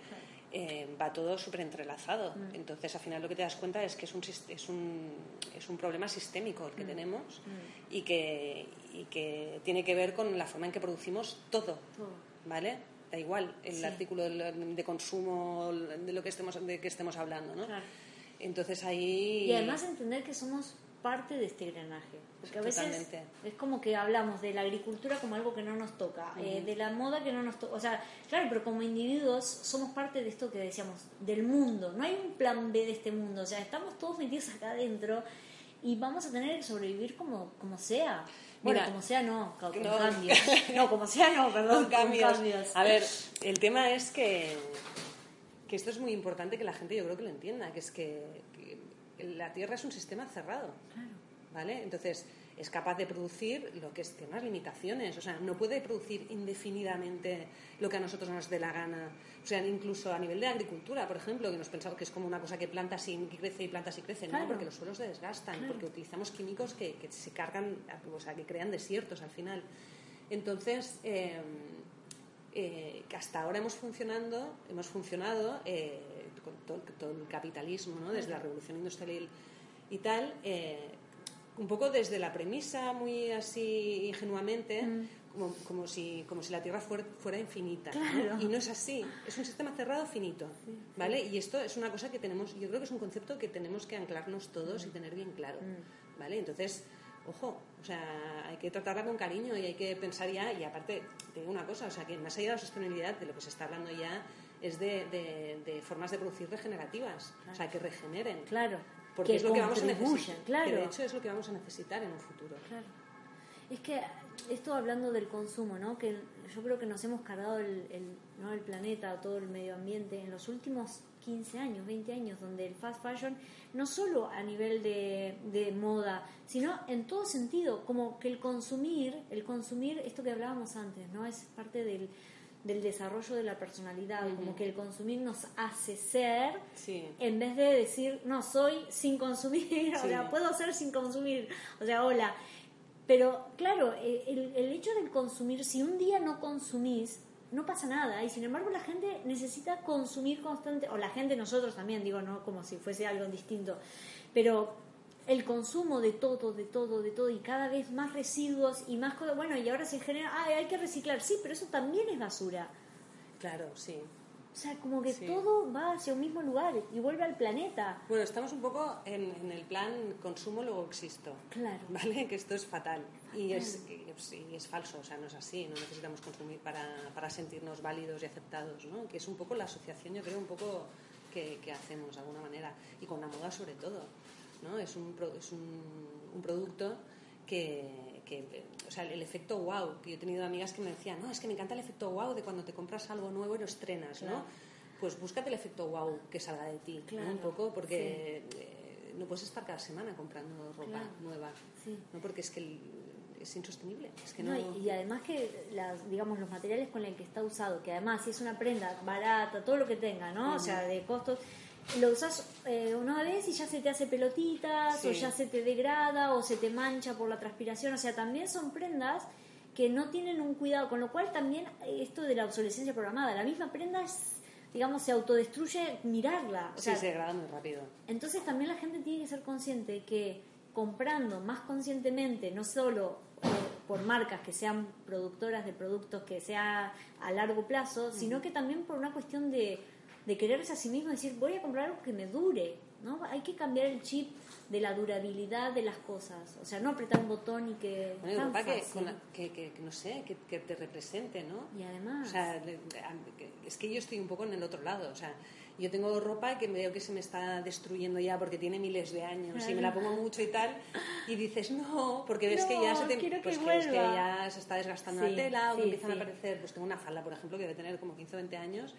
eh, va todo súper entrelazado. Mm. Entonces, al final lo que te das cuenta es que es un, es un, es un problema sistémico el que mm. tenemos mm. Y, que, y que tiene que ver con la forma en que producimos todo. ¿Vale? Da igual el artículo de, consumo de lo que estemos, de que estemos hablando, ¿no? Entonces ahí... Y además entender que somos parte de este engranaje. Porque a veces es como que hablamos de la agricultura como algo que no nos toca, eh, de la moda que no nos toca. O sea, claro, pero como individuos somos parte de esto que decíamos, del mundo. No hay un plan B de este mundo. O sea, estamos todos metidos acá adentro y vamos a tener que sobrevivir como, como sea. Bueno, como sea no, con, cambios. (laughs) No, como sea no, perdón, con cambios. A ver, el tema es que que esto es muy importante que la gente yo creo que lo entienda, que es que, que la Tierra es un sistema cerrado. Claro. ¿Vale? Entonces, es capaz de producir lo que es, tiene unas limitaciones, o sea, no puede producir indefinidamente lo que a nosotros nos dé la gana. O sea, incluso a nivel de agricultura, por ejemplo, que nos pensamos que es como una cosa que plantas y crece y plantas y crece, Claro. no, porque los suelos se desgastan, Claro. porque utilizamos químicos que, que se cargan, o sea, que crean desiertos al final. Entonces, eh, eh, que hasta ahora hemos funcionando, hemos funcionado eh, con todo, todo el capitalismo, ¿no? desde la revolución industrial y tal, eh, un poco desde la premisa, muy así ingenuamente, como, como, si, como si la Tierra fuera, fuera infinita. ¿no? Claro. Y no es así, es un sistema cerrado finito. ¿vale? Y esto es una cosa que tenemos, yo creo que es un concepto que tenemos que anclarnos todos y tener bien claro. ¿vale? Entonces, ojo, o sea, hay que tratarla con cariño y hay que pensar ya, y aparte, te digo una cosa, o sea, que más allá de la sostenibilidad, de lo que se está hablando ya, es de, de- de formas de producir regenerativas, o sea, que regeneren. Claro. Porque que es lo que vamos a necesitar. Claro. Que de hecho es lo que vamos a necesitar en un futuro. Claro. Es que esto hablando del consumo, ¿no? Que yo creo que nos hemos cargado el, el- ¿no? el planeta, todo el medio ambiente en los últimos 15 años, 20 años, donde el fast fashion, no solo a nivel de, de moda, sino en todo sentido, como que el consumir, el consumir, esto que hablábamos antes, ¿no? Es parte del, del desarrollo de la personalidad, como que el consumir nos hace ser Sí. en vez de decir, no, soy sin consumir, (laughs) o sea, puedo ser sin consumir, o sea, hola. Pero claro, eh, el, el hecho del consumir, si un día no consumís, no pasa nada. Y sin embargo la gente necesita consumir constante, o la gente, nosotros también, digo, no como si fuese algo distinto, pero el consumo de todo, de todo, de todo, y cada vez más residuos y más cosas, bueno, y ahora se genera, ah, hay que reciclar, sí, pero eso también es basura. Claro, sí. O sea, como que Sí. todo va hacia un mismo lugar y vuelve al planeta. Bueno, estamos un poco en, en el plan consumo luego existo. Claro. ¿Vale? Que esto es fatal. Y es, que- sí, es falso, o sea, no es así. No necesitamos consumir para, para sentirnos válidos y aceptados, ¿no? Que es un poco la asociación, yo creo, un poco que, que hacemos de alguna manera. Y con la moda sobre todo, ¿no? Es un, es un, un producto que, que, o sea, el efecto wow, que yo he tenido amigas que me decían, no, es que me encanta el efecto wow de cuando te compras algo nuevo y lo estrenas, ¿no? Pues búscate el efecto wow que salga de ti, ¿no? Claro, Un poco, porque eh, no puedes estar cada semana comprando ropa Claro. nueva, Sí. ¿no? Porque es que el- es insostenible, es que No, no... y, y además que las, digamos los materiales con el que está usado, que además si es una prenda barata, todo lo que tenga, ¿no? O sea, de costos, lo usas eh, una vez y ya se te hace pelotitas, o ya se te degrada, o se te mancha por la transpiración, o sea, también son prendas que no tienen un cuidado, con lo cual también eh, esto de la obsolescencia programada, la misma prenda es, digamos, se autodestruye mirarla. O sí, sea, se degrada muy rápido. entonces también la gente tiene que ser consciente que comprando más conscientemente, no solo eh, por marcas que sean productoras de productos que sea a largo plazo, sino que también por una cuestión de, de quererse a sí mismo, decir, voy a comprar algo que me dure, ¿no? Hay que cambiar el chip de la durabilidad de las cosas, o sea, no apretar un botón y que... Que, fácil. con la- que, que- que no sé, que, que te represente, ¿no? Y además... O sea, que- es que yo estoy un poco en el otro lado. O sea, yo tengo ropa que veo que se me está destruyendo ya porque tiene miles de años y me la pongo mucho y tal. Y dices, no, porque ves que ya No, se te. que pues que, que ya se está desgastando Sí, la tela o que sí, empiezan sí. a aparecer. Pues tengo una falda, por ejemplo, que debe tener como 15 o 20 años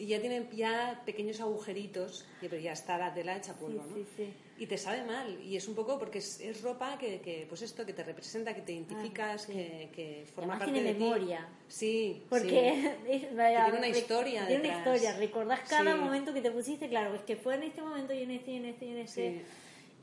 y ya tiene ya pequeños agujeritos, y- pero ya está la tela hecha polvo, ¿no? sí, sí. Y te sabe mal. Y es un poco porque es, es ropa que, que, pues esto, que te representa, que te identificas, sí. que, que forma además parte tiene de ti. memoria. Sí, Porque sí. (laughs) es- vaya, tiene una historia Tiene una detrás. historia. Recordás cada Sí. momento que te pusiste, claro, es que fue en este momento y en este y en este y en este. Sí.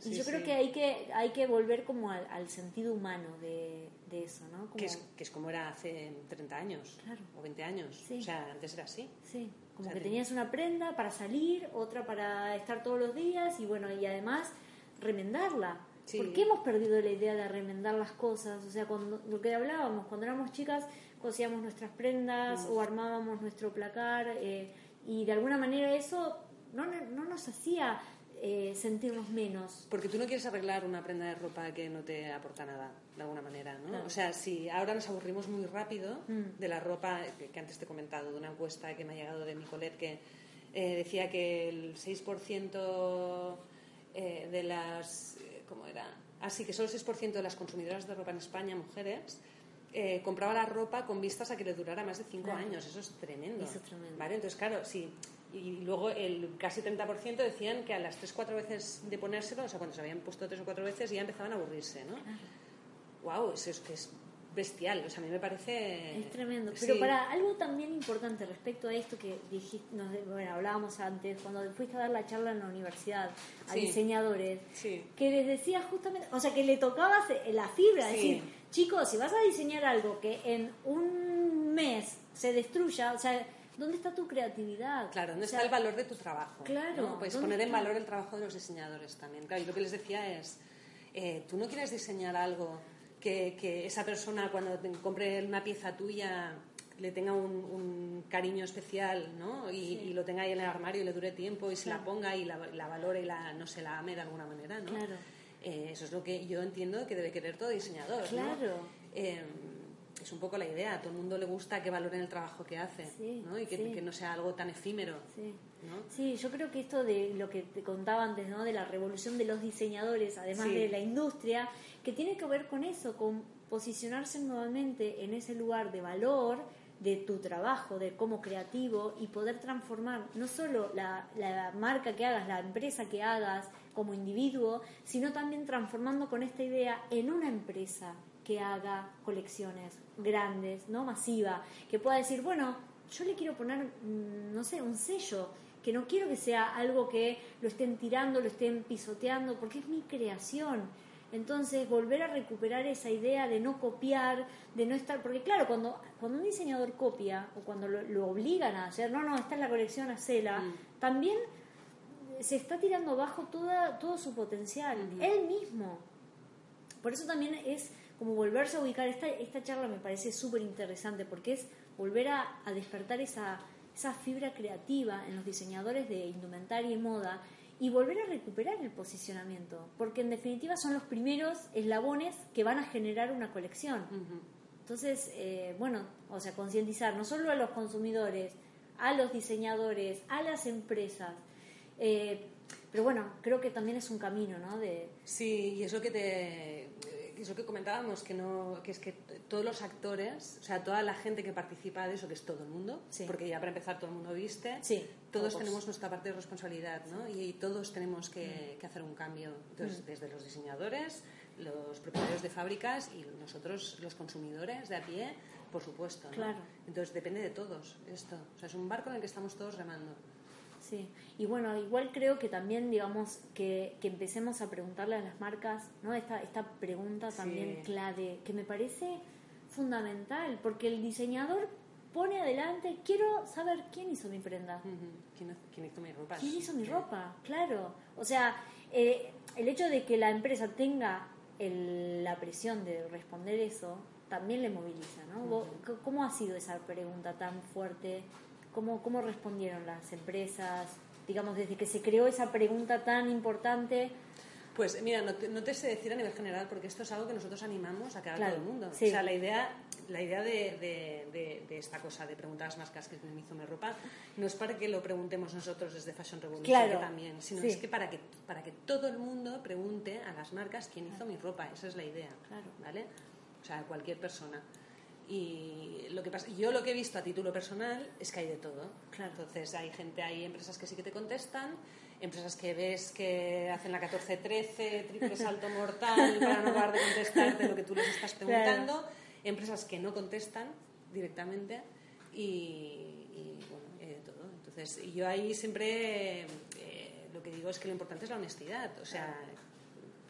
Y Sí, yo creo sí. que hay que hay que volver como al, al sentido humano de, de eso, ¿no? Como, Que es, que es como era hace 30 años Claro. o 20 años. Sí. O sea, antes era así. Sí, como que te- tenías una prenda para salir, otra para estar todos los días y bueno, y además remendarla. Sí. ¿Por qué hemos perdido la idea de remendar las cosas? O sea, cuando lo que hablábamos, cuando éramos chicas, cosíamos nuestras prendas o armábamos nuestro placar eh, y de alguna manera eso no, no nos hacía eh, sentirnos menos. Porque tú no quieres arreglar una prenda de ropa que no te aporta nada, de alguna manera, ¿no? Claro. O sea, si ahora nos aburrimos muy rápido Mm. de la ropa que, que antes te he comentado, de una encuesta que me ha llegado de Nicolet que eh, decía que el 6% eh, de las... eh, ¿Cómo era? Así que solo el 6% de las consumidoras de ropa en España, mujeres, eh, compraba la ropa con vistas a que le durara más de cinco años. Eso es tremendo. Eso es tremendo. ¿Vale? Entonces, claro, sí. Y luego el casi 30% decían que a las 3-4 veces de ponérselo, o sea, cuando se habían puesto tres o cuatro veces, ya empezaban a aburrirse, ¿no? Wow, eso es que es bestial. O sea, a mí me parece. Es tremendo. Pero para algo también importante respecto a esto que dijiste, nos, bueno, hablábamos antes, cuando fuiste a dar la charla en la universidad a Sí. diseñadores, Sí. que les decías justamente, o sea, que le tocabas la fibra, Sí. decir, chicos, si vas a diseñar algo que en un mes se destruya, o sea, ¿dónde está tu creatividad? Claro, ¿dónde O sea, está el valor de tu trabajo? Claro, ¿no? Puedes ¿dónde poner en valor el trabajo de los diseñadores también. Claro, y lo que les decía es, eh, tú no quieres diseñar algo que, que esa persona cuando te compre una pieza tuya le tenga un, un cariño especial, ¿no? Y, y lo tenga ahí en el armario y le dure tiempo y se la ponga y la, la valore y la, no se la ame de alguna manera, ¿no? Claro. Eh, eso es lo que yo entiendo que debe querer todo diseñador, ¿no? Claro. Eh, es un poco la idea. A todo el mundo le gusta que valoren el trabajo que hace, Sí, ¿no? Y que, sí. que no sea algo tan efímero. Sí. ¿no? Sí, yo creo que esto de lo que te contaba antes, ¿no? De la revolución de los diseñadores, además de la industria, que tiene que ver con eso, con posicionarse nuevamente en ese lugar de valor de tu trabajo, de como creativo y poder transformar no solo la, la marca que hagas, la empresa que hagas como individuo, sino también transformando con esta idea en una empresa que haga colecciones grandes, no masiva, que pueda decir, bueno, yo le quiero poner, mm, no sé, un sello, que no quiero que sea algo que lo estén tirando, lo estén pisoteando, porque es mi creación. Entonces, volver a recuperar esa idea de no copiar, de no estar, porque claro, cuando, cuando un diseñador copia o cuando lo, lo obligan a hacer, no, no, esta es la colección, hacela, también se está tirando abajo toda, todo su potencial, él mismo. Por eso también es como volverse a ubicar. Esta, esta charla me parece súper interesante porque es volver a, a despertar esa, esa fibra creativa en los diseñadores de indumentaria y moda y volver a recuperar el posicionamiento. Porque en definitiva son los primeros eslabones que van a generar una colección. Entonces, eh, bueno, o sea, concientizar no solo a los consumidores, a los diseñadores, a las empresas. eh, pero bueno, creo que también es un camino, ¿no? De, Sí, y es lo que te es lo que comentábamos que no que es que todos los actores, o sea, toda la gente que participa de eso, que es todo el mundo, Sí. porque ya para empezar todo el mundo viste, Sí, todos todos. tenemos nuestra parte de responsabilidad, ¿no? Y, todos tenemos que, que hacer un cambio, entonces desde los diseñadores, los propietarios de fábricas y nosotros los consumidores de a pie, por supuesto, ¿no? Claro. Entonces depende de todos esto, o sea, es un barco en el que estamos todos remando. Sí, y bueno, igual creo que también, digamos, que, que empecemos a preguntarle a las marcas, ¿no? Esta, esta pregunta también Sí. clave, que me parece fundamental, porque el diseñador pone adelante, quiero saber quién hizo mi prenda. Ujú. ¿Quién, quién hizo mi ropa? ¿Quién hizo mi ropa? Claro. O sea, eh, el hecho de que la empresa tenga el- la presión de responder eso también le moviliza, ¿no? ¿Cómo ha sido esa pregunta tan fuerte? ¿Cómo, ¿Cómo respondieron las empresas? Digamos, desde que se creó esa pregunta tan importante. Pues mira, no te, no te sé decir a nivel general porque esto es algo que nosotros animamos a que haga Claro, todo el mundo. sí. O sea, la idea, la idea de, de- de- de esta cosa de preguntar a las marcas que me hizo mi ropa no es para que lo preguntemos nosotros desde Fashion Revolution Claro, que también, sino sí. es que para que para que todo el mundo pregunte a las marcas quién hizo mi ropa. Esa es la idea, Claro. ¿vale? O sea, cualquier persona. Y lo que pasa, yo lo que he visto a título personal es que hay de todo. Claro. Entonces hay gente, hay empresas que sí que te contestan, empresas que ves que hacen la 14-13, triple (laughs) salto mortal para no acabar de contestarte lo que tú les estás preguntando, empresas que no contestan directamente y, y, bueno, hay de todo. Entonces yo ahí siempre eh, lo que digo es que lo importante es la honestidad. O sea,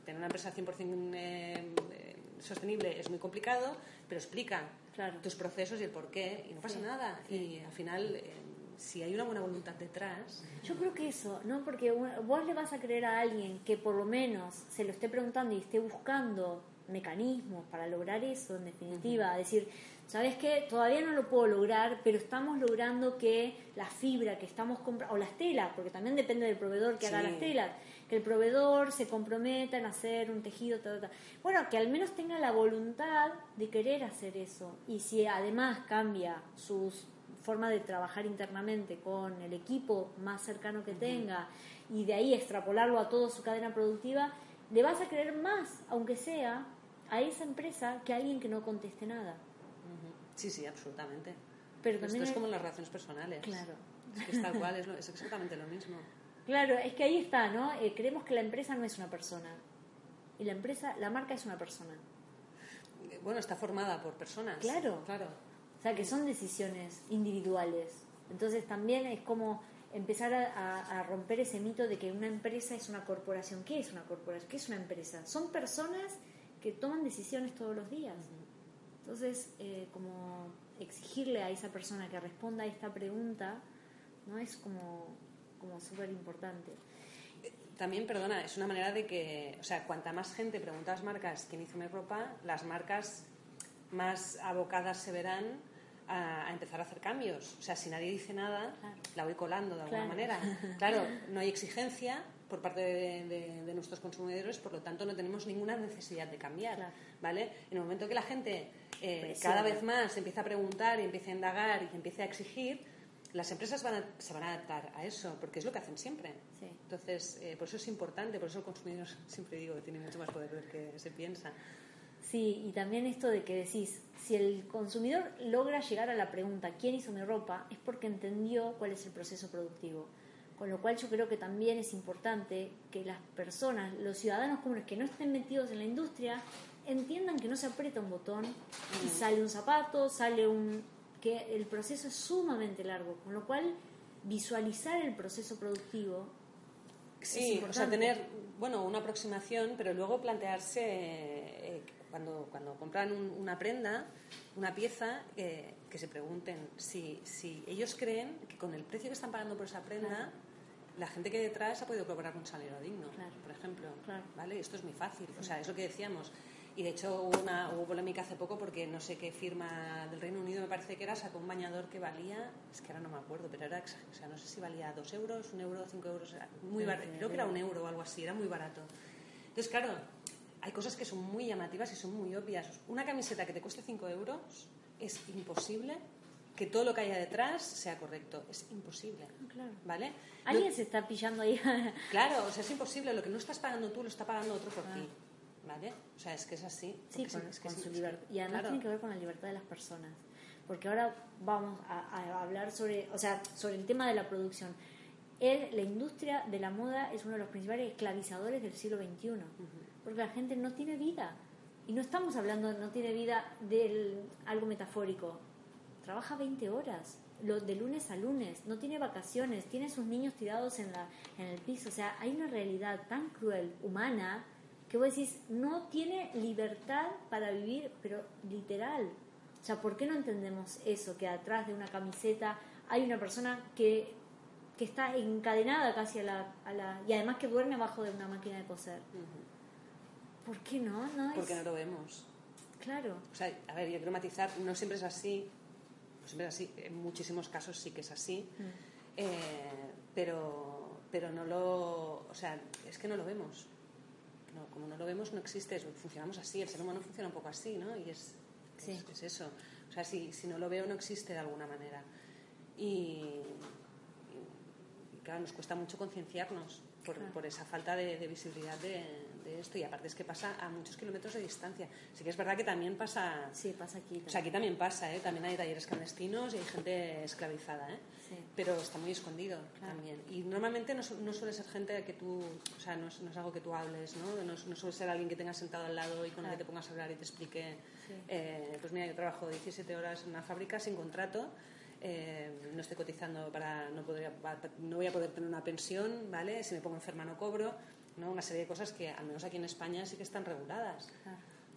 tener una empresa 100% eh, eh, sostenible es muy complicado, pero explica Claro. tus procesos y el porqué y no pasa Sí, nada. Y al final, eh, si hay una buena voluntad detrás, Yo creo que eso, ¿no? Porque vos le vas a creer a alguien que por lo menos se lo esté preguntando y esté buscando mecanismos para lograr eso, en definitiva, decir, ¿sabes qué? Todavía no lo puedo lograr, pero estamos logrando que la fibra que estamos comprando, o las telas, porque también depende del proveedor que haga las telas, que el proveedor se comprometa en hacer un tejido, ta, ta, ta. bueno, que al menos tenga la voluntad de querer hacer eso. Y si además cambia sus forma de trabajar internamente con el equipo más cercano que tenga y de ahí extrapolarlo a toda su cadena productiva, le vas a creer más, aunque sea, a esa empresa que a alguien que no conteste nada. Sí, sí, absolutamente. Pero Esto es como en las relaciones personales. Claro. Es que es tal cual, (laughs) es, lo- es exactamente lo mismo. Claro, es que ahí está, ¿no? Eh, creemos que la empresa no es una persona. Y la empresa, la marca es una persona. Eh, Bueno, está formada por personas. Claro. Claro. O sea, que son decisiones individuales. Entonces también es como empezar a, a- a romper ese mito de que una empresa es una corporación. ¿Qué es una corporación? ¿Qué es una empresa? Son personas que toman decisiones todos los días. Entonces, eh, como exigirle a esa persona que responda a esta pregunta, ¿no? Es como, como súper importante. También, perdona, es una manera de que, o sea, cuanta más gente pregunta a las marcas quién hizo mi ropa, las marcas más abocadas se verán a, a empezar a hacer cambios. O sea, si nadie dice nada, Claro. la voy colando de alguna Claro. manera. Claro, (laughs) no hay exigencia por parte de, de- de nuestros consumidores, por lo tanto no tenemos ninguna necesidad de cambiar. Claro. ¿vale? En el momento que la gente eh, Presiona. cada vez más empieza a preguntar y empieza a indagar y empieza a exigir, las empresas van a- se van a adaptar a eso, porque es lo que hacen siempre. Sí. Entonces, eh, por eso es importante, por eso el consumidor (laughs) siempre digo que tiene mucho más poder del que se piensa. Sí, y también esto de que decís, si el consumidor logra llegar a la pregunta ¿quién hizo mi ropa? es porque entendió cuál es el proceso productivo. Con lo cual yo creo que también es importante que las personas, los ciudadanos comunes que no estén metidos en la industria, entiendan que no se aprieta un botón y sale un zapato, sale un... que el proceso es sumamente largo, con lo cual visualizar el proceso productivo es Sí, o sea, tener, bueno, una aproximación, pero luego plantearse, eh, cuando, cuando compran un- una prenda, una pieza, eh, que se pregunten si, si ellos creen que con el precio que están pagando por esa prenda, Claro. la gente que hay detrás ha podido cobrar un salario digno, Claro. por ejemplo. Claro. ¿Vale? Esto es muy fácil, o sea, es lo que decíamos. Y de hecho hubo, una, hubo polémica hace poco porque no sé qué firma del Reino Unido me parece que era, sacó un bañador que valía, es que ahora no me acuerdo, pero era, o sea, no sé si valía dos euros, un euro, cinco euros, era muy barato, creo que era un euro o algo así, era muy barato. Entonces, claro, hay cosas que son muy llamativas y son muy obvias. Una camiseta que te cueste 5 euros es imposible que todo lo que haya detrás sea correcto. Es imposible. Claro. ¿Vale? Alguien No- se está pillando ahí. claro, o sea, es imposible. Lo que no estás pagando tú lo está pagando otro por ti. ¿Vale? O sea, es que es así. Sí, con, es que con es- su libertad. Y además claro. tiene que ver con la libertad de las personas. Porque ahora vamos a, a hablar sobre, o sea, sobre el tema de la producción. El- la industria de la moda es uno de los principales esclavizadores del siglo XXI. Porque la gente no tiene vida. Y no estamos hablando, no tiene vida de algo metafórico. Trabaja 20 horas, lo, de lunes a lunes, no tiene vacaciones, tiene sus niños tirados en, la, en el piso. O sea, hay una realidad tan cruel, humana, que vos decís, no tiene libertad para vivir, pero literal. O sea, ¿por qué no entendemos eso? Que atrás de una camiseta hay una persona que, que está encadenada casi a la, a la... Y además que duerme abajo de una máquina de coser. ¿Por qué no? no Porque es- no lo vemos. Claro. O sea, a ver, yo quiero matizar, no siempre es así, no siempre es así, en muchísimos casos sí que es así, Mm. eh, pero, pero no lo, o sea, es que no lo vemos. No, como no lo vemos no existe, funcionamos así, el ser humano funciona un poco así, ¿no? Y es, Sí. es, es eso. O sea, si, si no lo veo no existe de alguna manera. Y, y, claro, nos cuesta mucho concienciarnos por, Claro. por esa falta de, de visibilidad de, de esto. Y aparte es que pasa a muchos kilómetros de distancia. Sí que es verdad que también pasa... Sí, pasa aquí. O sea, aquí también pasa, ¿eh? También hay talleres clandestinos y hay gente esclavizada, ¿eh? Sí. Pero está muy escondido Claro. también. Y normalmente no, no suele ser gente que tú... O sea, no es, no es algo que tú hables, ¿no? No, no suele ser alguien que tengas sentado al lado y con el que te pongas a hablar y te explique... Sí. eh, pues mira, yo trabajo 17 horas en una fábrica sin contrato. eh, no estoy cotizando para no podría no voy a poder tener una pensión vale si me pongo enferma no cobro no una serie de cosas que al menos aquí en España sí que están reguladas.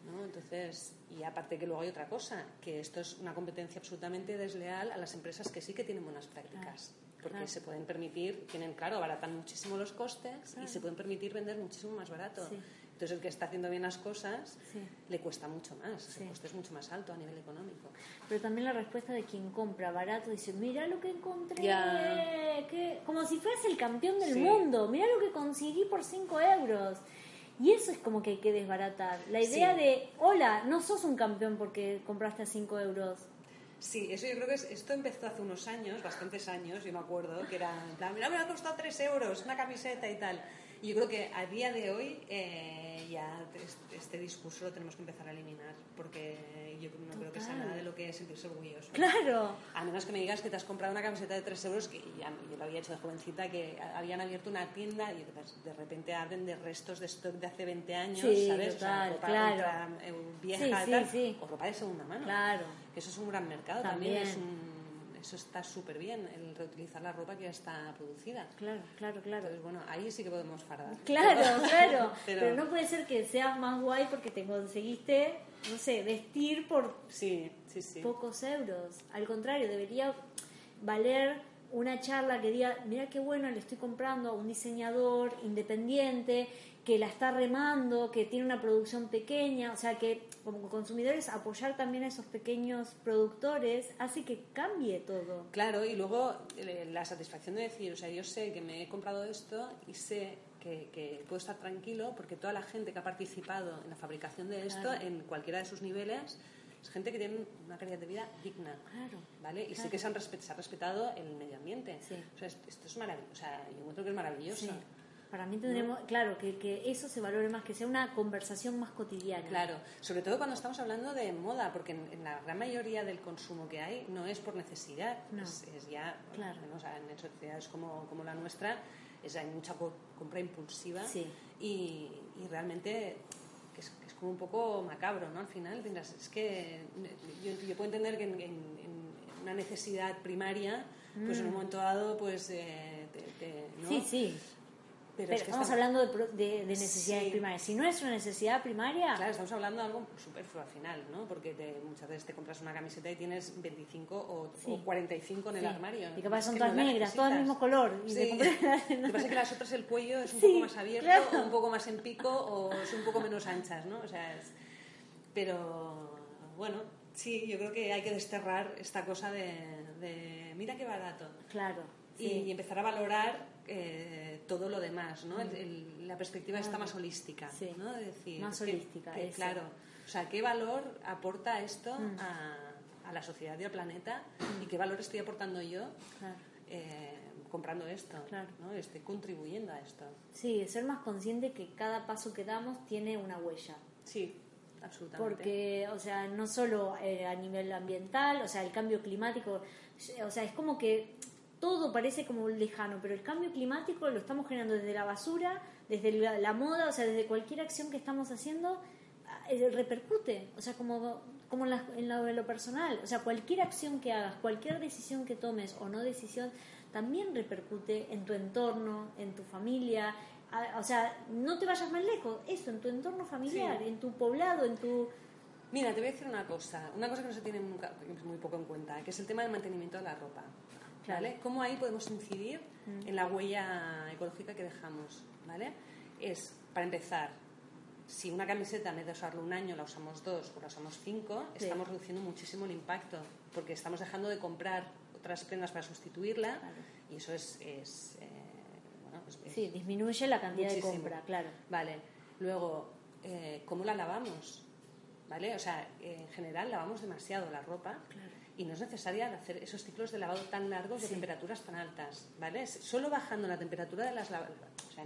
¿no? Entonces, y aparte que luego hay otra cosa, que esto es una competencia absolutamente desleal a las empresas que sí que tienen buenas prácticas. Porque claro. se pueden permitir, tienen claro, abaratan muchísimo los costes Claro. y se pueden permitir vender muchísimo más barato. Sí. Entonces, el que está haciendo bien las cosas Sí. le cuesta mucho más, Sí. el coste es mucho más alto a nivel económico. Pero también la respuesta de quien compra barato dice, mira lo que encontré, que... como si fuese el campeón del Sí. mundo, mira lo que conseguí por 5 euros. Y eso es como que hay que desbaratar. La idea de, hola, no sos un campeón porque compraste a 5 euros. Sí, eso yo creo que es- esto empezó hace unos años, bastantes años, yo me acuerdo, que era, en plan, mira, me ha costado 3 euros, una camiseta y tal. Y yo creo que a día de hoy eh, ya es- este discurso lo tenemos que empezar a eliminar, porque yo no creo que sea nada de lo que sentirse orgulloso. Claro. A menos que me digas que te has comprado una camiseta de 3 euros, que ya yo lo había hecho de jovencita, que habían abierto una tienda y de repente abren de restos de stock de hace 20 años, Sí, ¿sabes? total, ropa claro. eh, vieja Sí, tal, o ropa de segunda mano. Claro. Que eso es un gran mercado también. También. es un- eso está súper bien, el reutilizar la ropa que ya está producida. Claro, claro, claro. Entonces, bueno, ahí sí que podemos fardar. Claro, claro. (laughs) Pero- Pero, no puede ser que seas más guay porque te conseguiste, no sé, vestir por Sí, sí, sí. pocos euros. Al contrario, debería valer una charla que diga, mira qué bueno, le estoy comprando a un diseñador independiente que la está remando, que tiene una producción pequeña, o sea que como consumidores apoyar también a esos pequeños productores hace que cambie todo. Claro, y luego eh, la satisfacción de decir, o sea, yo sé que me he comprado esto y sé que, que puedo estar tranquilo porque toda la gente que ha participado en la fabricación de esto, Claro. en cualquiera de sus niveles, es gente que tiene una calidad de vida digna. Claro, ¿Vale? Y sí claro. que se, han respet- se ha respetado el medio ambiente. Sí. O sea, esto, esto es maravilloso. O sea, yo encuentro que es maravilloso. Sí. Para mí tendremos, claro, que, que eso se valore más, que sea una conversación más cotidiana. Claro, sobre todo cuando estamos hablando de moda, porque en, en la gran mayoría del consumo que hay no es por necesidad, No. es, es ya, Claro. bueno, o sea, en sociedades como, como la nuestra, es, hay mucha co- compra impulsiva Sí. y, y realmente que es, que es como un poco macabro, ¿no? Al final es que yo, yo puedo entender que en, en- en una necesidad primaria, pues en un momento dado, pues, eh, te, te- ¿no? Mm. Sí, sí. Pero, es que estamos hablando de, de- de necesidades Sí. primarias. Si no es una necesidad primaria, Claro, estamos hablando de algo superfluo al final, ¿no? Porque te- muchas veces te compras una camiseta y tienes 25 o, Sí. o 45 en el Sí. armario. Y capaz Es son que todas no negras, todas del mismo color. Y te compras- (laughs) Lo que pasa es que las otras el cuello es un poco más abierto, claro. o un poco más en pico o son un poco menos anchas, ¿no? O sea, es- Pero bueno, sí, yo creo que hay que desterrar esta cosa de, de mira qué barato Claro. y, y empezar a valorar eh, todo lo demás, ¿no? El- el- la perspectiva está más holística. Sí. ¿no? De decir, Más holística, que, claro. O sea, ¿qué valor aporta esto Mm. a, a la sociedad y al planeta? ¿Y qué valor estoy aportando yo Claro. eh, comprando esto? Claro. ¿no? Estoy contribuyendo a esto. Sí, ser más consciente que cada paso que damos tiene una huella. Sí, absolutamente. Porque, o sea, no solo eh, a nivel ambiental, o sea, el cambio climático, o sea, es como que todo parece como lejano, pero el cambio climático lo estamos generando desde la basura, desde la, la moda, o sea, desde cualquier acción que estamos haciendo, eh, repercute, o sea, como, como en, la- en lo, en lo personal, o sea, cualquier acción que hagas, cualquier decisión que tomes o no decisión, también repercute en tu entorno, en tu familia, a- o sea, no te vayas más lejos, eso, en tu entorno familiar, Sí. en tu poblado, en tu... Mira, te voy a decir una cosa, una cosa que no se tiene muy poco en cuenta, que es el tema del mantenimiento de la ropa. ¿Vale? ¿Cómo ahí podemos incidir en la huella ecológica que dejamos? ¿Vale? Es, para empezar, si una camiseta en vez de usarla un año la usamos dos o la usamos cinco, Sí. estamos reduciendo muchísimo el impacto, porque estamos dejando de comprar otras prendas para sustituirla Claro. y eso es... es, eh, bueno, es- es- Sí, disminuye la cantidad Muchísimo. de compra, claro. Vale. Luego, eh, ¿cómo la lavamos? ¿Vale? O sea, en general lavamos demasiado la ropa y no es necesaria hacer esos ciclos de lavado tan largos de Sí. temperaturas tan altas, ¿vale? Solo bajando la temperatura de las lavadoras, o sea,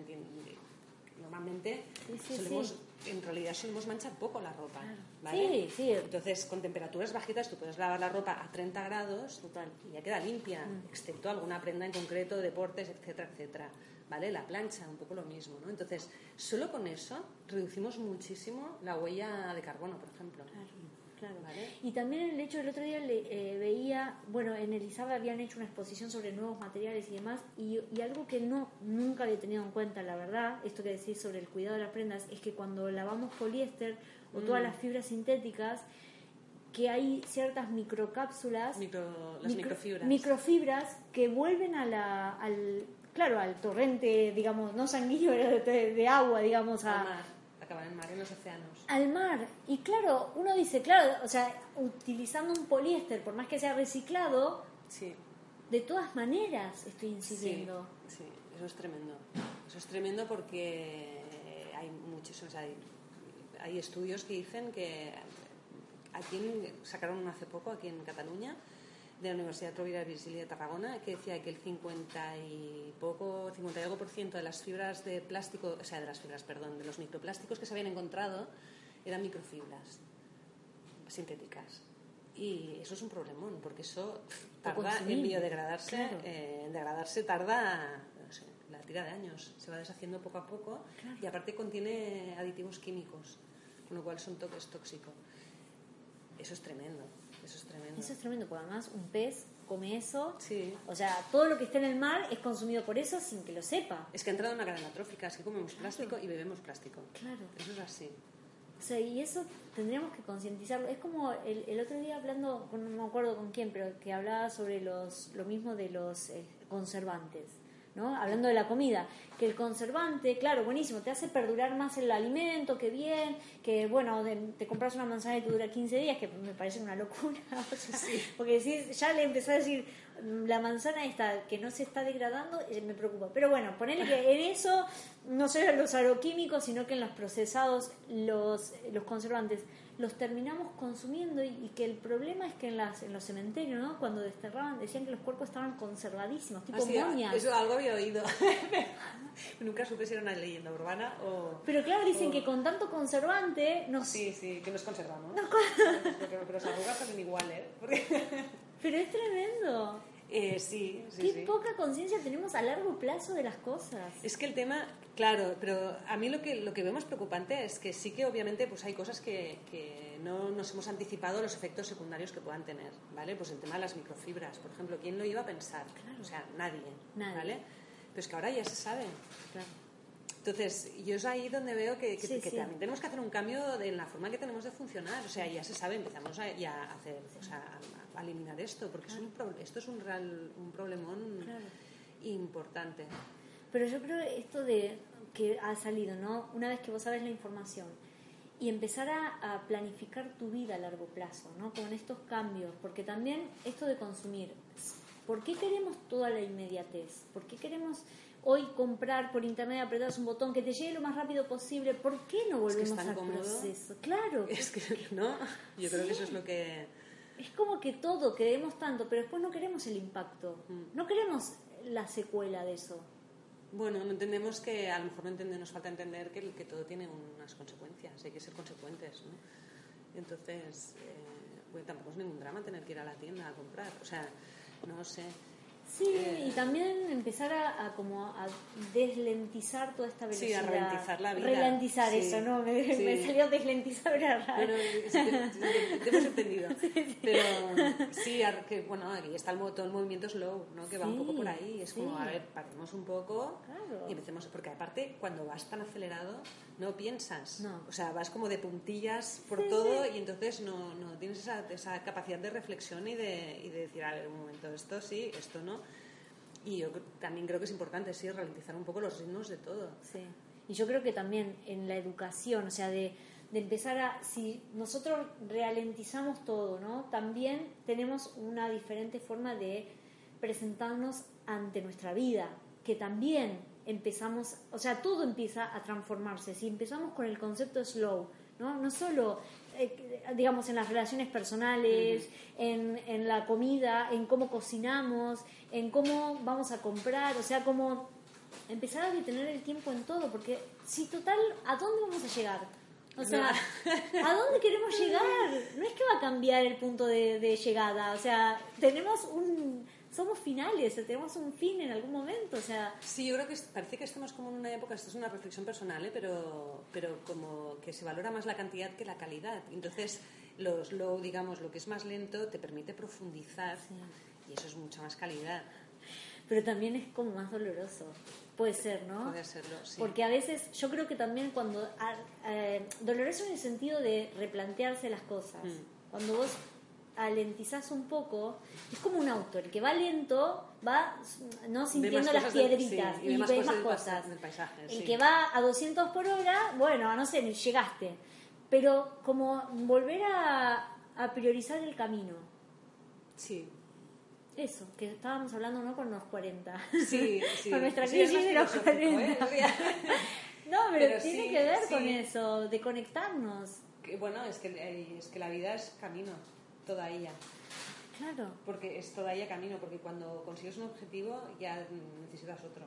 normalmente Sí, sí, solemos, en realidad solemos manchar poco la ropa, Claro. ¿vale? Sí, sí. Entonces, con temperaturas bajitas tú puedes lavar la ropa a 30 grados Total. y ya queda limpia, Mm. excepto alguna prenda en concreto, deportes, etcétera, etcétera. ¿Vale? La plancha, un poco lo mismo, ¿no? Entonces, solo con eso reducimos muchísimo la huella de carbono, por ejemplo. Claro, claro. Vale. Y también el hecho, el otro día le, eh, veía, bueno, en Elizabeth habían hecho una exposición sobre nuevos materiales y demás, y, y algo que no nunca había tenido en cuenta, la verdad, esto que decís sobre el cuidado de las prendas, es que cuando lavamos poliéster o todas Mm. las fibras sintéticas, que hay ciertas microcápsulas, Micro- las micro- microfibras. microfibras que vuelven a la, al, claro, al torrente, digamos, no sanguíneo, pero (laughs) de, de agua, digamos, a, Al mar, en los océanos. al mar. Y claro, uno dice, claro, o sea, utilizando un poliéster, por más que sea reciclado, Sí, de todas maneras estoy incidiendo. sí, eso es tremendo. Eso es tremendo porque hay muchos, o sea, hay, hay estudios que dicen que aquí en- sacaron hace poco, aquí en Cataluña, de la Universidad Rovira Virgili de Tarragona, que decía que el 50 y poco, 50 y algo por ciento de las fibras de plástico, o sea, de las fibras, perdón, de los microplásticos que se habían encontrado eran microfibras sintéticas. Y eso es un problemón, porque eso tarda en biodegradarse, eh, en degradarse tarda la tira de años, se va deshaciendo poco a poco y aparte contiene aditivos químicos, con lo cual son toques tóxicos. Eso es tremendo, eso es tremendo. Eso es tremendo, porque además un pez come eso. Sí. O sea, todo lo que está en el mar es consumido por eso sin que lo sepa. Es que ha entrado en una cadena trófica, es que comemos plástico y bebemos plástico. Claro. Eso es así. O sea, y eso tendríamos que concientizarlo. Es como el, el, otro día hablando, no me acuerdo con quién, pero que hablaba sobre los, lo mismo de los eh, conservantes. ¿No? Hablando de la comida, que el conservante, claro, buenísimo, te hace perdurar más el alimento, que bien, que bueno, te compras una manzana y te dura 15 días, que me parece una locura, (laughs) porque si ya le empezó a decir, mm, la manzana esta que no se está degradando, eh, me preocupa. Pero bueno, ponerle que en eso, no sé los agroquímicos, sino que en los procesados, los, los conservantes, los terminamos consumiendo y, que el problema es que en, las, en los cementerios, ¿no? Cuando desterraban, decían que los cuerpos estaban conservadísimos, tipo ah, Eso algo había oído. (laughs) Nunca supe si era una leyenda urbana o... Pero claro, dicen que con tanto conservante... Nos... Sí, sí, que nos conservamos. (laughs) pero, pero las arrugas salen igual, ¿eh? (laughs) Pero es tremendo. Eh, sí, sí, Qué poca conciencia tenemos a largo plazo de las cosas. Es que el tema, claro, pero a mí lo que, lo que veo más preocupante es que sí que obviamente pues hay cosas que, que no nos hemos anticipado los efectos secundarios que puedan tener, ¿vale? Pues el tema de las microfibras, por ejemplo, ¿quién lo iba a pensar? Claro. O sea, nadie, nadie, ¿vale? Pero es que ahora ya se sabe. Claro. Entonces, yo es ahí donde veo que, también tenemos que hacer un cambio en la forma que tenemos de funcionar. O sea, ya se sabe, empezamos a, ya a hacer, o sea, a, eliminar esto, porque es un esto es un, real, un problemón importante. Pero yo creo esto de que ha salido, ¿no? Una vez que vos sabes la información y empezar a, a, planificar tu vida a largo plazo, ¿no? Con estos cambios, porque también esto de consumir, ¿por qué queremos toda la inmediatez? ¿Por qué queremos hoy comprar por internet, apretas un botón que te llegue lo más rápido posible, ¿por qué no volvemos al proceso? Claro. (laughs) Es que, ¿no? Yo creo que eso es lo que... Es como que todo queremos tanto, pero después no queremos el impacto, mm. no queremos la secuela de eso. Bueno, no entendemos que, a lo mejor no entendemos, nos falta entender que, que todo tiene unas consecuencias, hay que ser consecuentes, ¿no? Entonces, eh, tampoco es ningún drama tener que ir a la tienda a comprar, o sea, no sé. Sí, y también empezar a, como a deslentizar toda esta velocidad. Sí, a ralentizar la vida. Ralentizar eso, ¿no? Me, salió deslentizar, era raro. te, hemos entendido. (laughs) Pero sí, que, bueno, aquí está el, todo el movimiento slow, ¿no? Que va un poco por ahí. Es como, a ver, paremos un poco y empecemos. Porque aparte, cuando vas tan acelerado, no piensas. No. O sea, vas como de puntillas por todo y entonces no, no tienes esa, esa, capacidad de reflexión y de, y de decir, a ver, un momento, esto sí, esto no. Y yo también creo que es importante, sí, ralentizar un poco los ritmos de todo. Sí. Y yo creo que también en la educación, o sea, de, de empezar a, si nosotros ralentizamos todo, ¿no? También tenemos una diferente forma de presentarnos ante nuestra vida, que también empezamos, o sea, todo empieza a transformarse. Si empezamos con el concepto slow, ¿no? No solo, eh, digamos, en las relaciones personales, en, en, la comida, en cómo cocinamos, en cómo vamos a comprar, o sea, como empezar a detener el tiempo en todo, porque si total, ¿a dónde vamos a llegar? O sea, ¿a dónde queremos llegar? No es que va a cambiar el punto de, de llegada, o sea, tenemos un somos finales, tenemos un fin en algún momento, o sea... Sí, yo creo que parece que estamos como en una época, esto es una reflexión personal, ¿eh? pero, pero como que se valora más la cantidad que la calidad. Entonces, los, lo, digamos, lo que es más lento te permite profundizar y eso es mucha más calidad. Pero también es como más doloroso. Puede ser, ¿no? Puede serlo, sí. Porque a veces yo creo que también cuando... Eh, doloroso en el sentido de replantearse las cosas. Mm. Cuando vos alentizás un poco, es como un auto, el que va lento va no sintiendo las piedritas y, ve más cosas. el que va a 200 por hora, bueno, no sé, ni llegaste. Pero como volver a, a priorizar el camino. Sí. Eso, que estábamos hablando no con los 40. Sí, (laughs) sí. con nuestra crisis de los 40. ¿eh? (laughs) no, pero, tiene que ver con eso, de conectarnos. bueno, es que, es que la vida es camino toda ella. Claro. Porque es toda ella camino, porque cuando consigues un objetivo ya necesitas otro.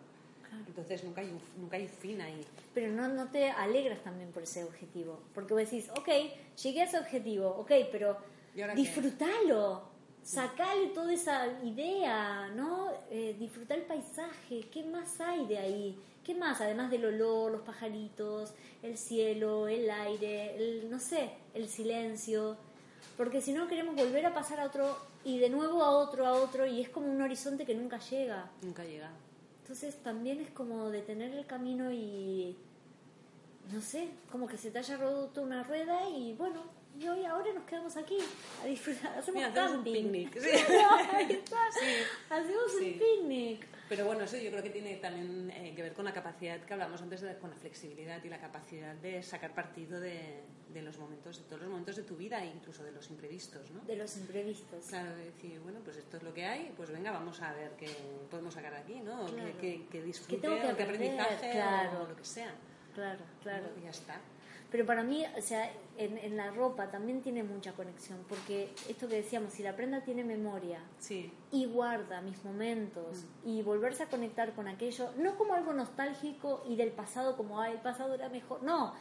Entonces nunca hay, un, nunca hay fin ahí. Pero no, no te alegras también por ese objetivo. Porque vos decís, ok, llegué a ese objetivo, ok, pero disfrútalo. Sacale toda esa idea, ¿no? Eh, disfrutar el paisaje. ¿Qué más hay de ahí? ¿Qué más? Además del olor, los pajaritos, el cielo, el aire, el, no sé, el silencio. Porque si no queremos volver a pasar a otro y de nuevo a otro, a otro, y es como un horizonte que nunca llega. Nunca llega. Entonces también es como detener el camino y, no sé, como que se te haya roto una rueda y bueno, y hoy ahora nos quedamos aquí a disfrutar, hacemos Mira, hacemos un camping. picnic, sí. (laughs) Hacemos Sí. un picnic. Pero bueno, eso yo creo que tiene también eh, que ver con la capacidad que hablamos antes, de, con la flexibilidad y la capacidad de sacar partido de, de los momentos, de todos los momentos de tu vida, incluso de los imprevistos, ¿no? De los imprevistos. Claro, de decir, bueno, pues esto es lo que hay, pues venga, vamos a ver qué podemos sacar de aquí, ¿no? Claro. qué, qué- qué disfrute, tengo que aprender? aprendizaje, Claro. o lo que sea. Claro, claro. Y ya está. Pero para mí, o sea, en, en la ropa también tiene mucha conexión, porque esto que decíamos, si la prenda tiene memoria Sí, y guarda mis momentos y volverse a conectar con aquello, no como algo nostálgico y del pasado como, ay, el pasado era mejor, no,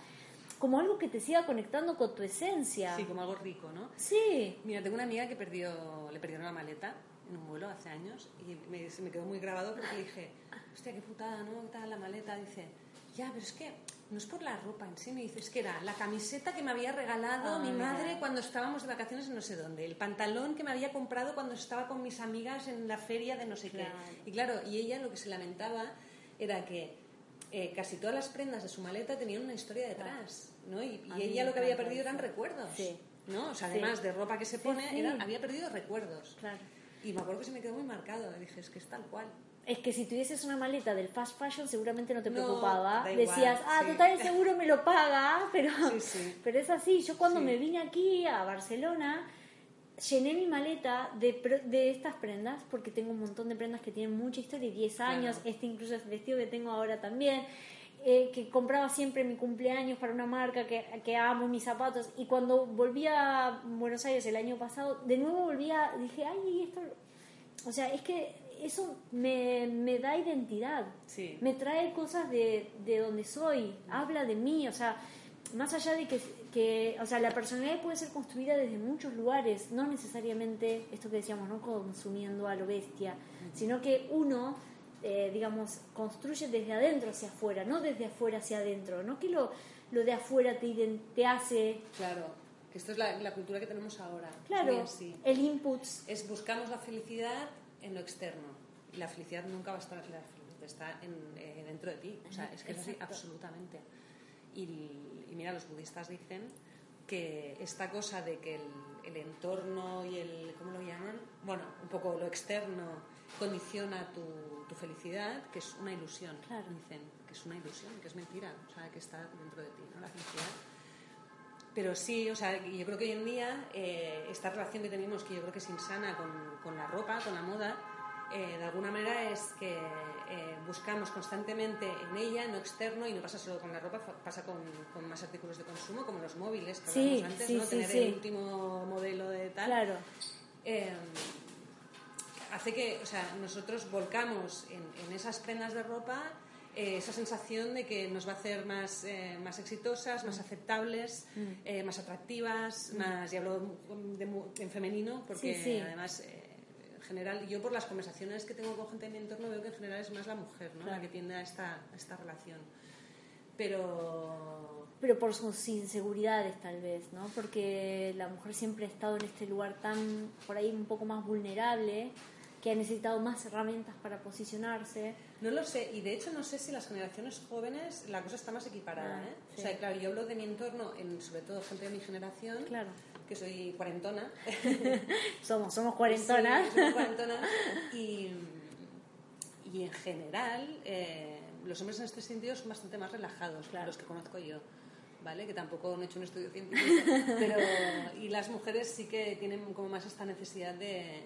como algo que te siga conectando con tu esencia. sí, como algo rico, ¿no? Sí, Mira, tengo una amiga que perdió, le perdieron la maleta en un vuelo hace años y me, se me quedó muy grabado porque le dije, hostia, qué putada, ¿no? ¿Qué tal la maleta? Dice, ya, pero es que no es por la ropa en sí, me dice, es que era la camiseta que me había regalado Ah, mi mira. madre cuando estábamos de vacaciones en no sé dónde, el pantalón que me había comprado cuando estaba con mis amigas en la feria de no sé Claro. qué. Y claro, y ella lo que se lamentaba era que eh, casi todas las prendas de su maleta tenían una historia detrás, ¿no? Y, ella lo que había perdido eran recuerdos. Sí. ¿no? O sea, Sí. además de ropa que se pone, sí. era- había perdido recuerdos. claro. Y me acuerdo que se me quedó muy marcado. Dije, es que es tal cual. Es que si tuvieses una maleta del fast fashion seguramente no te No, preocupaba. igual, Decías, ah, sí. total, el seguro me lo paga, (laughs) pero, Sí, sí. pero es así. Yo cuando me vine aquí a Barcelona, llené mi maleta de, de estas prendas, porque tengo un montón de prendas que tienen mucha historia, y 10 años, Claro. este incluso es vestido que tengo ahora también. eh, que compraba siempre mi cumpleaños para una marca que, que amo mis zapatos y cuando volví a Buenos Aires el año pasado de nuevo volví a dije ay esto o sea, es que eso me, me da identidad. Sí. Me trae cosas de, de donde soy, habla de mí, o sea, más allá de que, que, o sea, la personalidad puede ser construida desde muchos lugares, no necesariamente esto que decíamos, no consumiendo a lo bestia, sino que uno, eh, digamos, construye desde adentro hacia afuera, no desde afuera hacia adentro, no que lo, lo de afuera te, te hace, Claro. Que esto es la, la cultura que tenemos ahora. claro, así. el input, Es buscamos la felicidad en lo externo. Y la felicidad nunca va a estar, la felicidad está en, eh, dentro de ti. O sea, es que es así Exacto. absolutamente. Y, y mira, los budistas dicen que esta cosa de que el, el entorno y el, ¿cómo lo llaman? Bueno, un poco lo externo condiciona tu, tu felicidad, que es una ilusión. Claro. Dicen que es una ilusión, que es mentira, o sea, que está dentro de ti, ¿no? La felicidad. Pero sí, o sea, yo creo que hoy en día eh, esta relación que tenemos, que yo creo que es insana con, con la ropa, con la moda, eh, de alguna manera es que eh, buscamos constantemente en ella, no externo, y no pasa solo con la ropa, pasa con, con más artículos de consumo, como los móviles que Sí, hablábamos antes, sí, ¿no? sí, Tener el último modelo de tal. claro, Eh, hace que, o sea, nosotros volcamos en, en esas prendas de ropa eh, esa sensación de que nos va a hacer más, eh, más exitosas, más aceptables, Mm. eh, más atractivas, más, y hablo de en femenino, porque Sí, sí. además, eh, en general, yo por las conversaciones que tengo con gente de mi entorno veo que en general es más la mujer, ¿no? Claro. La que tiende a esta, a esta relación. Pero pero por sus inseguridades tal vez, ¿no? Porque la mujer siempre ha estado en este lugar tan, por ahí un poco más vulnerable, que ha necesitado más herramientas para posicionarse. No lo sé, y de hecho no sé si las generaciones jóvenes la cosa está más equiparada. Ah, ¿eh? sí. O sea, claro, yo hablo de mi entorno, en, sobre todo gente de mi generación, Claro. que soy cuarentona. (laughs) Somos, somos cuarentonas. Sí, somos cuarentonas. Y, y en general, eh, los hombres en este sentido son bastante más relajados, Claro. los que conozco yo. ¿Vale? Que tampoco he hecho un estudio científico, (laughs) pero y las mujeres sí que tienen como más esta necesidad de,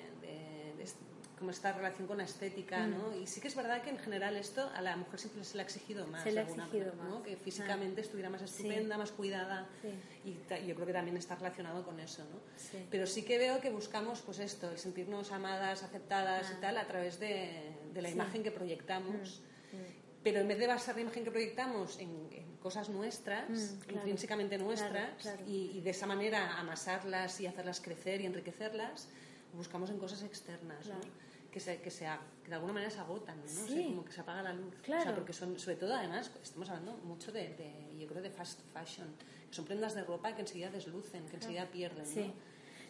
como esta relación con la estética, Mm. ¿no? Y sí que es verdad que en general esto a la mujer siempre se le ha exigido más, Se le ha exigido manera, ¿no? más. Que físicamente estuviera más estupenda, más cuidada, Sí. y yo creo que también está relacionado con eso, ¿no? Sí. Pero sí que veo que buscamos, pues esto, el sentirnos amadas, aceptadas y tal, a través de, de la Ah. Sí. imagen que proyectamos. pero en vez de basar la imagen que proyectamos en, cosas nuestras, Mm, intrínsecamente nuestras, claro. Y, y de esa manera amasarlas y hacerlas crecer y enriquecerlas, buscamos en cosas externas, ¿no? Que, se, que, se, que de alguna manera se agotan, ¿no? O sea, Sí. como que se apaga la luz. O Claro. sea, porque son, sobre todo, además, estamos hablando mucho de, de, yo creo, de fast fashion, que son prendas de ropa que enseguida deslucen, que enseguida pierden, Sí. ¿no?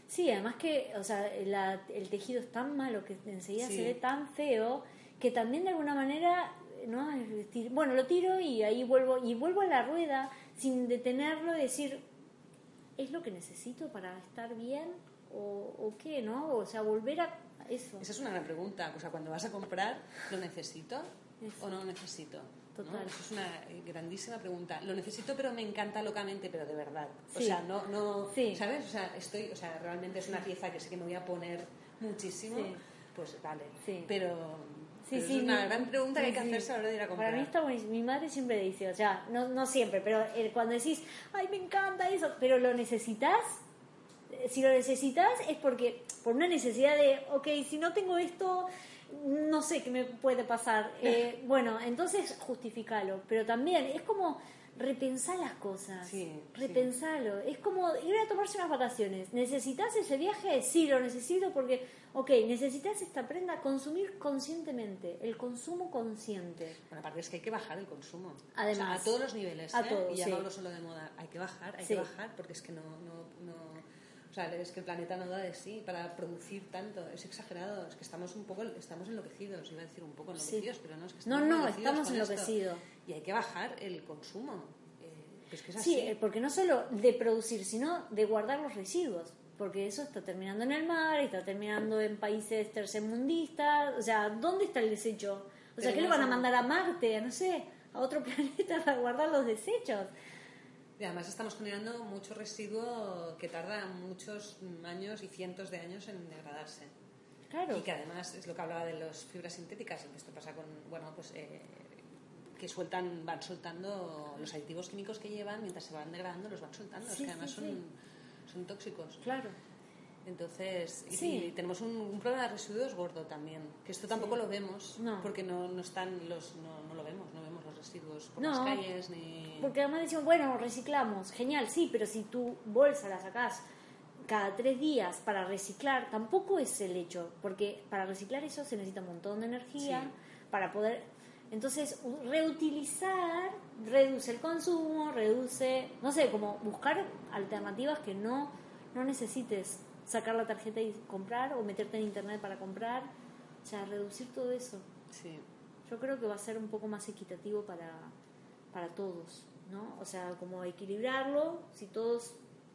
Sí, además que, o sea, la- el tejido es tan malo que enseguida Sí. se ve tan feo que también de alguna manera, ¿no? Bueno, lo tiro y ahí vuelvo y vuelvo a la rueda sin detenerlo y decir, ¿es lo que necesito para estar bien o, o qué, no? O sea, volver a eso. Esa es una gran pregunta. O sea, cuando vas a comprar, ¿lo necesito Eso. o no lo necesito? ¿no? Total. Eso es una eh, grandísima pregunta. Lo necesito, pero me encanta locamente, pero de verdad. O Sí. sea, no, no, Sí. ¿sabes? O sea, estoy, o sea, realmente es una pieza que sé que me voy a poner muchísimo. Sí. Pues vale. Sí. Pero, Sí, pero sí, es una gran pregunta que hay que hacerse a la hora de ir a comprar. Para mí está buenísimo. Mi madre siempre dice, o sea, no, no siempre, pero eh, cuando decís, ay, me encanta eso, pero lo necesitas, si lo necesitas es porque, por una necesidad de, ok, si no tengo esto, no sé qué me puede pasar. (laughs) Eh, bueno, entonces justificalo, pero también es como repensar las cosas, Sí, sí. repensarlo. Es como ir a tomarse unas vacaciones. ¿Necesitas ese viaje? Sí, lo necesito porque, ok, necesitas esta prenda, consumir conscientemente, el consumo consciente. Bueno, aparte es que hay que bajar el consumo. Además. O sea, a todos los niveles. A ¿eh? todos, y ya sí. no hablo solo de moda. Hay que bajar, hay que bajar porque es que no, no, no- O sea, es que el planeta no da de sí para producir tanto. Es exagerado. Es que estamos un poco estamos enloquecidos. Iba a decir un poco Sí. enloquecidos, pero no, es que No, estamos no, enloquecidos estamos enloquecidos. Y hay que bajar el consumo. Eh, es que es Sí, así. eh, porque no solo de producir, sino de guardar los residuos. Porque eso está terminando en el mar, está terminando en países tercermundistas. O sea, ¿dónde está el desecho? O sea, ¿qué le van a mandar a Marte? No sé, a otro (laughs) planeta para guardar los desechos. Y además estamos generando mucho residuo que tarda muchos años y cientos de años en degradarse. Claro. Y que además es lo que hablaba de las fibras sintéticas, que esto pasa con, bueno, pues eh, que sueltan, van soltando los aditivos químicos que llevan, mientras se van degradando, los van soltando, es Sí, que además sí, son, son tóxicos. Claro. Entonces, y, Sí. y tenemos un, un problema de residuos gordo también, que esto tampoco lo vemos, No. porque no, no están los, no, no lo vemos, no residuos por No, las calles ni... Porque además decimos, bueno, reciclamos, genial, sí, pero si tu bolsa la sacás cada tres días para reciclar, tampoco es el hecho, porque para reciclar eso se necesita un montón de energía Sí. para poder... Entonces, reutilizar reduce el consumo, reduce, no sé, como buscar alternativas que no, no necesites sacar la tarjeta y comprar o meterte en internet para comprar, o sea, reducir todo eso. Sí. Yo creo que va a ser un poco más equitativo para, para todos, ¿no? O sea, como equilibrarlo, si todos,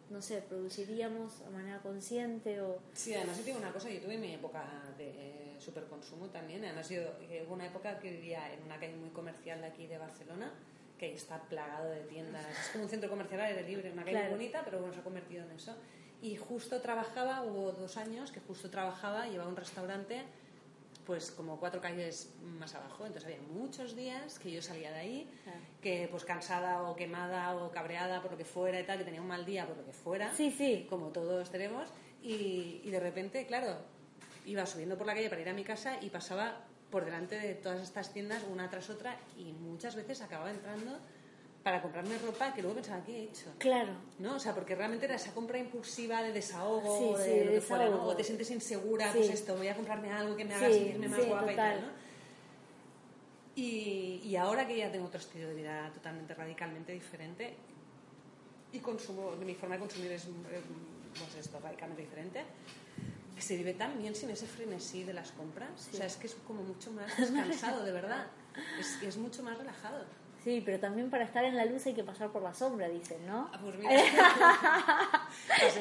no sé, produciríamos de manera consciente o... Sí, además yo digo una cosa, yo tuve mi época de superconsumo también, además yo eh, hubo una época que vivía en una calle muy comercial de aquí de Barcelona, que está plagado de tiendas, es como un centro comercial al aire libre, una calle Claro. bonita, pero bueno, se ha convertido en eso. Y justo trabajaba, hubo dos años que justo trabajaba, llevaba un restaurante pues como cuatro calles más abajo, entonces había muchos días que yo salía de ahí, Claro. que pues cansada o quemada o cabreada por lo que fuera y tal, que tenía un mal día por lo que fuera, Sí, sí. como todos tenemos, y, y de repente, claro, iba subiendo por la calle para ir a mi casa y pasaba por delante de todas estas tiendas una tras otra y muchas veces acababa entrando para comprarme ropa que luego pensaba, ¿qué he hecho? Claro, ¿No? O sea, porque realmente era esa compra impulsiva de desahogo, Sí, de sí, lo que fuera, ¿no? desahogo. O te sientes insegura, Sí. pues esto, voy a comprarme algo que me haga Sí, sentirme más sí, guapa y tal. ¿no? Y, y ahora que ya tengo otro estilo de vida totalmente radicalmente diferente y consumo, mi forma de consumir es, eh, pues esto, radicalmente diferente, que se vive tan bien sin ese frenesí de las compras. O sea, es que es como mucho más (laughs) descansado, de verdad. Es, es mucho más relajado. Sí, pero también para estar en la luz hay que pasar por la sombra, dicen, ¿no? Ah, pues mira. (laughs)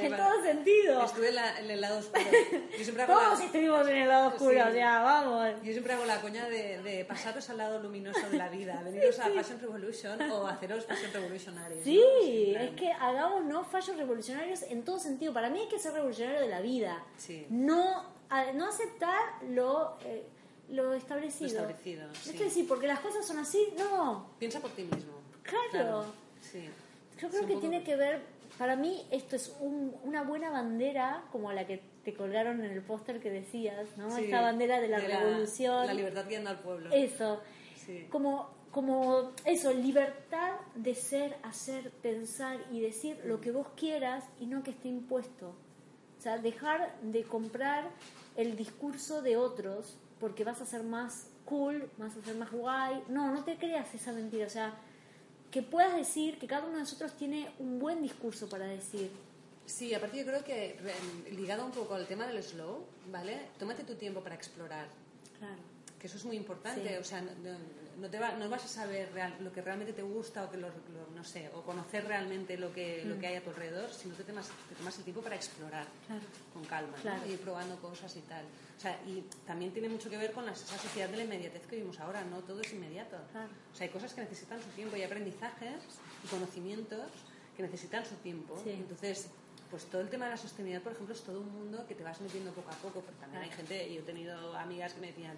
En todo sentido. Estuve en, la- en el lado oscuro. Yo siempre hago Todos la, estuvimos en el lado oscuro, Sí. o sea, vamos. yo siempre hago la coña de, de pasaros al lado luminoso de la vida, veniros a Fashion Revolution o haceros Fashion Revolutionaries. Sí, es que hagamos no fallos revolucionarios en todo sentido. Para mí hay que ser revolucionario de la vida. Sí. No, no aceptar lo, eh, lo establecido. Lo establecido, Es que decir, porque las cosas son así, no. Piensa por ti mismo. Claro. Sí. Yo creo que poco- tiene que ver, para mí esto es un- una buena bandera como la que te colgaron en el póster que decías, ¿no? Sí, Esta bandera de la revolución. La libertad guiando al pueblo. Eso. Sí. Como, como eso, libertad de ser, hacer, pensar y decir lo que vos quieras y no que esté impuesto. O sea, dejar de comprar el discurso de otros porque vas a ser más cool, vas a ser más guay. No, no te creas esa mentira. O sea, que puedas decir que cada uno de nosotros tiene un buen discurso para decir. Sí, aparte yo creo que ligado un poco al tema del slow, ¿vale? Tómate tu tiempo para explorar. Claro. Que eso es muy importante. O sea, no, no, te va, no vas a saber real, lo que realmente te gusta o que lo, no sé, o conocer realmente lo que, lo que mm. hay a tu alrededor si no te tomas, te tomas el tiempo para explorar con calma y ir probando cosas y tal. O sea, y también tiene mucho que ver con la, esa sociedad de la inmediatez que vivimos ahora, no todo es inmediato. O sea, hay cosas que necesitan su tiempo y aprendizajes y conocimientos que necesitan su tiempo. Entonces, pues todo el tema de la sostenibilidad, por ejemplo, es todo un mundo que te vas metiendo poco a poco, porque también hay gente, y yo he tenido amigas que me decían,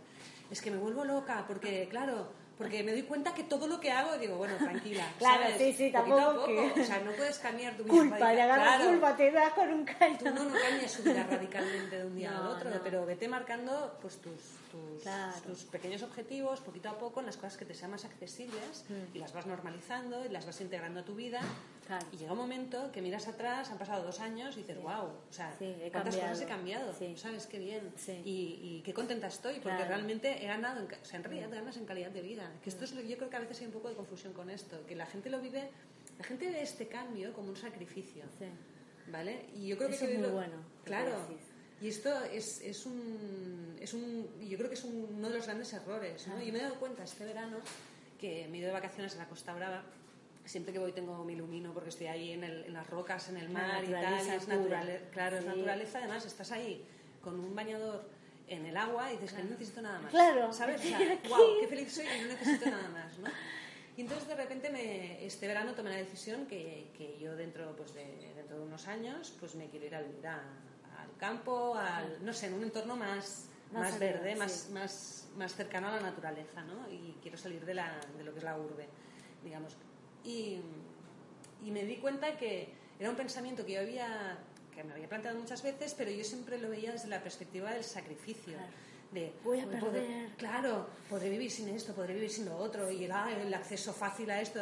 es que me vuelvo loca, porque claro, porque me doy cuenta que todo lo que hago, digo, bueno, tranquila. (laughs) claro, sí, sí, tampoco. O sea, no puedes cambiar tu vida. Culpa, le agarras culpa, te das con un caño. Tú no, no cambias tu vida radicalmente de un día al otro, pero vete marcando pues tus, tus, tus, pequeños objetivos, poquito a poco, en las cosas que te sean más accesibles, mm. y las vas normalizando, y las vas integrando a tu vida. Y llega un momento que miras atrás, han pasado dos años, y dices, wow, o sea, cuántas cosas he cambiado, ¿sabes? Qué bien. Y, y, qué contenta estoy, porque realmente he ganado, en, o sea, en realidad ganas en calidad de vida. Que esto es, yo creo que a veces hay un poco de confusión con esto, que la gente lo vive, la gente ve este cambio como un sacrificio, ¿vale? Y yo creo Eso que es muy bueno. Claro. Y esto es, es, un, es un, yo creo que es uno de los grandes errores, ¿no? Yo me he dado cuenta este verano que me he ido de vacaciones a la Costa Brava siempre que voy tengo mi ilumino porque estoy ahí en, el, en las rocas, en el mar y tal, es natural, claro, es naturaleza, además estás ahí con un bañador en el agua y dices que no necesito nada más. Claro. ¿Sabes? O sea, (laughs) wow, qué feliz soy y no necesito nada más, ¿no? Y entonces de repente me, este verano tomé la decisión que, que yo dentro, pues de, dentro de unos años pues me quiero ir a vivir al campo, al, no sé, en un entorno más, más, verde, más, más, más cercano a la naturaleza, ¿no? Y quiero salir de, la, de lo que es la urbe, digamos. Y, y me di cuenta que era un pensamiento que yo había que me había planteado muchas veces, pero yo siempre lo veía desde la perspectiva del sacrificio. De, voy a perder. claro, podré vivir sin esto, podré vivir sin lo otro, y el, el acceso fácil a esto.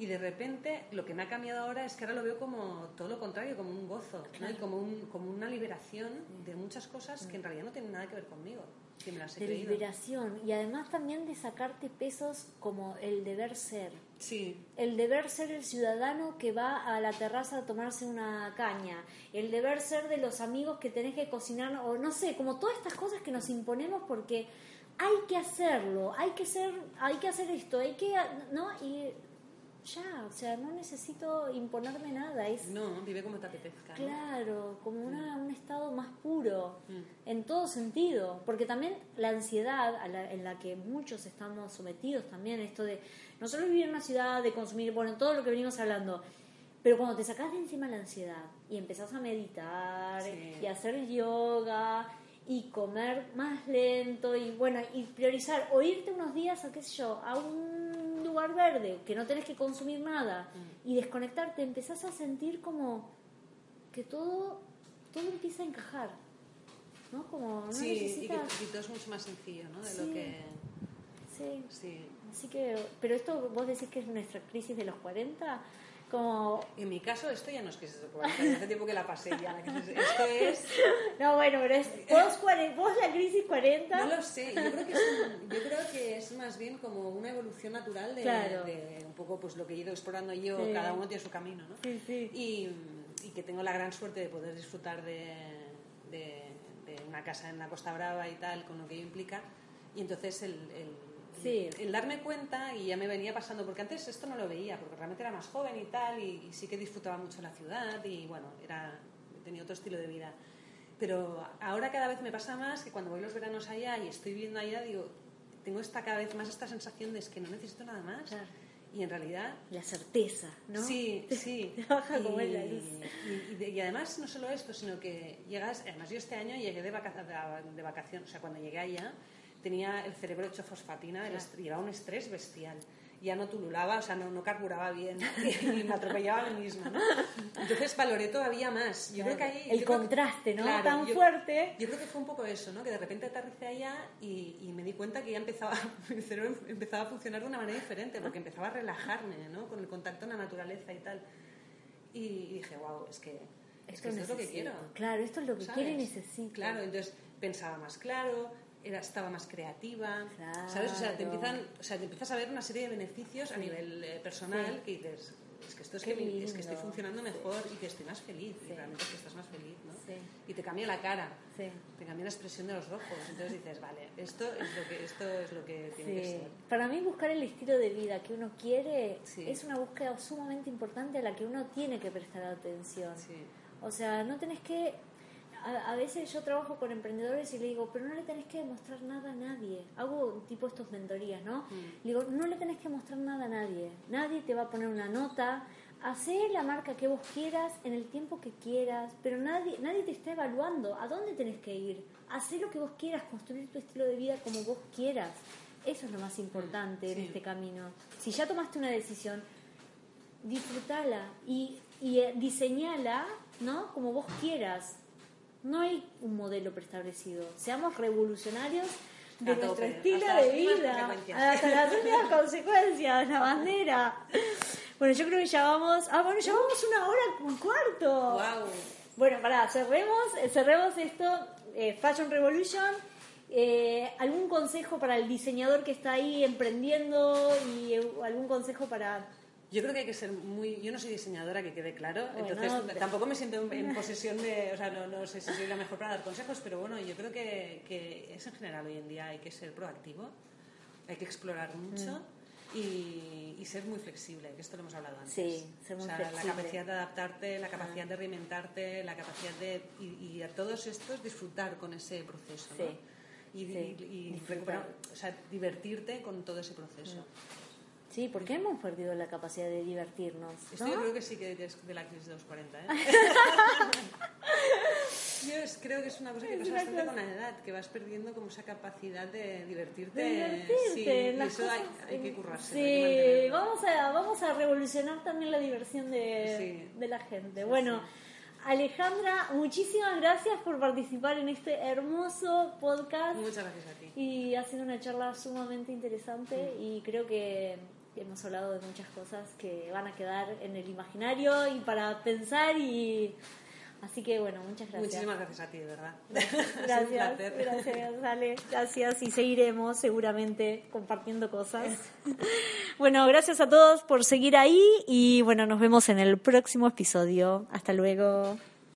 Y de repente lo que me ha cambiado ahora es que ahora lo veo como todo lo contrario, como un gozo, y como, un, como una liberación de muchas cosas que en realidad no tienen nada que ver conmigo de liberación y además también de sacarte pesos como el deber ser. Sí. El deber ser el ciudadano que va a la terraza a tomarse una caña, el deber ser de los amigos que tenés que cocinar o no sé, como todas estas cosas que nos imponemos porque hay que hacerlo, hay que ser, hay que hacer esto, hay que, ¿no? Y ya, o sea, no necesito imponerme nada. Es, no, vive como te apetezca. Claro, como una, un estado más puro, mm. en todo sentido. Porque también la ansiedad en la que muchos estamos sometidos también, esto de no solo vivir en una ciudad, de consumir, bueno, todo lo que venimos hablando. Pero cuando te sacas de encima la ansiedad y empezás a meditar y a hacer yoga y comer más lento y bueno, y priorizar o irte unos días a qué sé yo, a un lugar verde, que no tenés que consumir nada mm. y desconectarte, empezás a sentir como que todo, todo empieza a encajar. ¿no? Como no sí, y, que, todo es mucho más sencillo, ¿no? De lo que... Sí. sí. Así que, pero esto vos decís que es nuestra crisis de los 40, en mi caso, esto ya no es crisis de 40, hace tiempo que la pasé ya. Esto es... No, bueno, pero es vos, la crisis 40... No lo sé, yo creo, que es yo creo que es más bien como una evolución natural de, un poco pues lo que he ido explorando yo, cada uno tiene su camino, ¿no? Sí, sí. Y, y, que tengo la gran suerte de poder disfrutar de, de, una casa en la Costa Brava y tal, con lo que ello implica. Y entonces el Sí. El darme cuenta, y ya me venía pasando, porque antes esto no lo veía, porque realmente era más joven y tal, y, sí que disfrutaba mucho la ciudad, y bueno, era, tenía otro estilo de vida. Pero ahora cada vez me pasa más que cuando voy los veranos allá y estoy viviendo allá, digo, tengo esta cada vez más esta sensación de es que no necesito nada más. Y en realidad... La certeza, ¿no? Sí, sí. (laughs) baja como y, y, y, además no solo esto, sino que llegas... Además yo este año llegué de, de vacaciones, o sea, cuando llegué allá tenía el cerebro hecho fosfatina, llevaba un estrés bestial. ya no tululaba, o sea, no, no carburaba bien (laughs) y, me atropellaba a mí misma, ¿no? Entonces valoré todavía más. Yo creo que ahí, el contraste, ¿no? Tan fuerte. Yo creo que fue un poco eso, ¿no? Que de repente aterricé allá y, y me di cuenta que ya empezaba, (laughs) mi cerebro empezaba a funcionar de una manera diferente, porque empezaba a relajarme, ¿no? Con el contacto con la naturaleza y tal. Y dije, wow, es que, esto, es, lo que quiero. Claro, esto es lo que quiero y necesito. Claro, entonces pensaba más claro, era, estaba más creativa, ¿sabes? O sea, te empiezan, o sea, te empiezas a ver una serie de beneficios a nivel eh, personal que dices, es que esto es que, es que, estoy funcionando mejor y que estoy más feliz, y realmente que estás más feliz, ¿no? Y te cambia la cara, te cambia la expresión de los ojos, entonces dices, vale, esto es lo que, esto es lo que tiene que ser. Para mí buscar el estilo de vida que uno quiere es una búsqueda sumamente importante a la que uno tiene que prestar atención. O sea, no tenés que a, veces yo trabajo con emprendedores y le digo, pero no le tenés que demostrar nada a nadie. Hago tipo estos mentorías, ¿no? Mm. Le digo, no le tenés que mostrar nada a nadie. Nadie te va a poner una nota. Hacé la marca que vos quieras en el tiempo que quieras, pero nadie, nadie te está evaluando a dónde tenés que ir. Hacé lo que vos quieras, construir tu estilo de vida como vos quieras. Eso es lo más importante en este camino. Si ya tomaste una decisión, disfrutala y, y eh, diseñala, ¿no? Como vos quieras no hay un modelo preestablecido. Seamos revolucionarios de nuestro estilo de vida. Hasta las últimas consecuencias, la bandera. Bueno, yo creo que ya vamos. Ah, bueno, ya vamos una hora un cuarto. Wow. Bueno, pará, cerremos, eh, cerremos esto. Eh, Fashion Revolution. Eh, ¿Algún consejo para el diseñador que está ahí emprendiendo y algún consejo para yo creo que hay que ser muy... Yo no soy diseñadora, que quede claro, entonces tampoco me siento en, (laughs) posesión de... O sea, no, no, sé si soy la mejor para dar consejos, pero bueno, yo creo que, que es en general hoy en día hay que ser proactivo, hay que explorar mucho. Mm. Y, ser muy flexible, que esto lo hemos hablado antes. Sí, ser muy o sea, La capacidad de adaptarte, la capacidad de reinventarte, la capacidad de. Y, a todos estos disfrutar con ese proceso. ¿no? Y, o sea, divertirte con todo ese proceso. Mm. Sí, porque hemos perdido la capacidad de divertirnos. Esto yo creo que sí que es de la crisis de los 40. ¿eh? (laughs) yo creo que es una cosa que pasa bastante con la edad, que vas perdiendo como esa capacidad de divertirte. De divertirte sí, eso hay, que currarse. Sí, vamos, a, vamos a revolucionar también la diversión de, de la gente. bueno. Alejandra, muchísimas gracias por participar en este hermoso podcast. Muchas gracias a ti. Y ha sido una charla sumamente interesante y creo que hemos hablado de muchas cosas que van a quedar en el imaginario y para pensar y así que bueno muchas gracias. Muchísimas gracias a ti de verdad. (laughs) Gracias gracias (laughs) Ale. Gracias y seguiremos seguramente compartiendo cosas. (laughs) Bueno gracias a todos por seguir ahí y bueno nos vemos en el próximo episodio. Hasta luego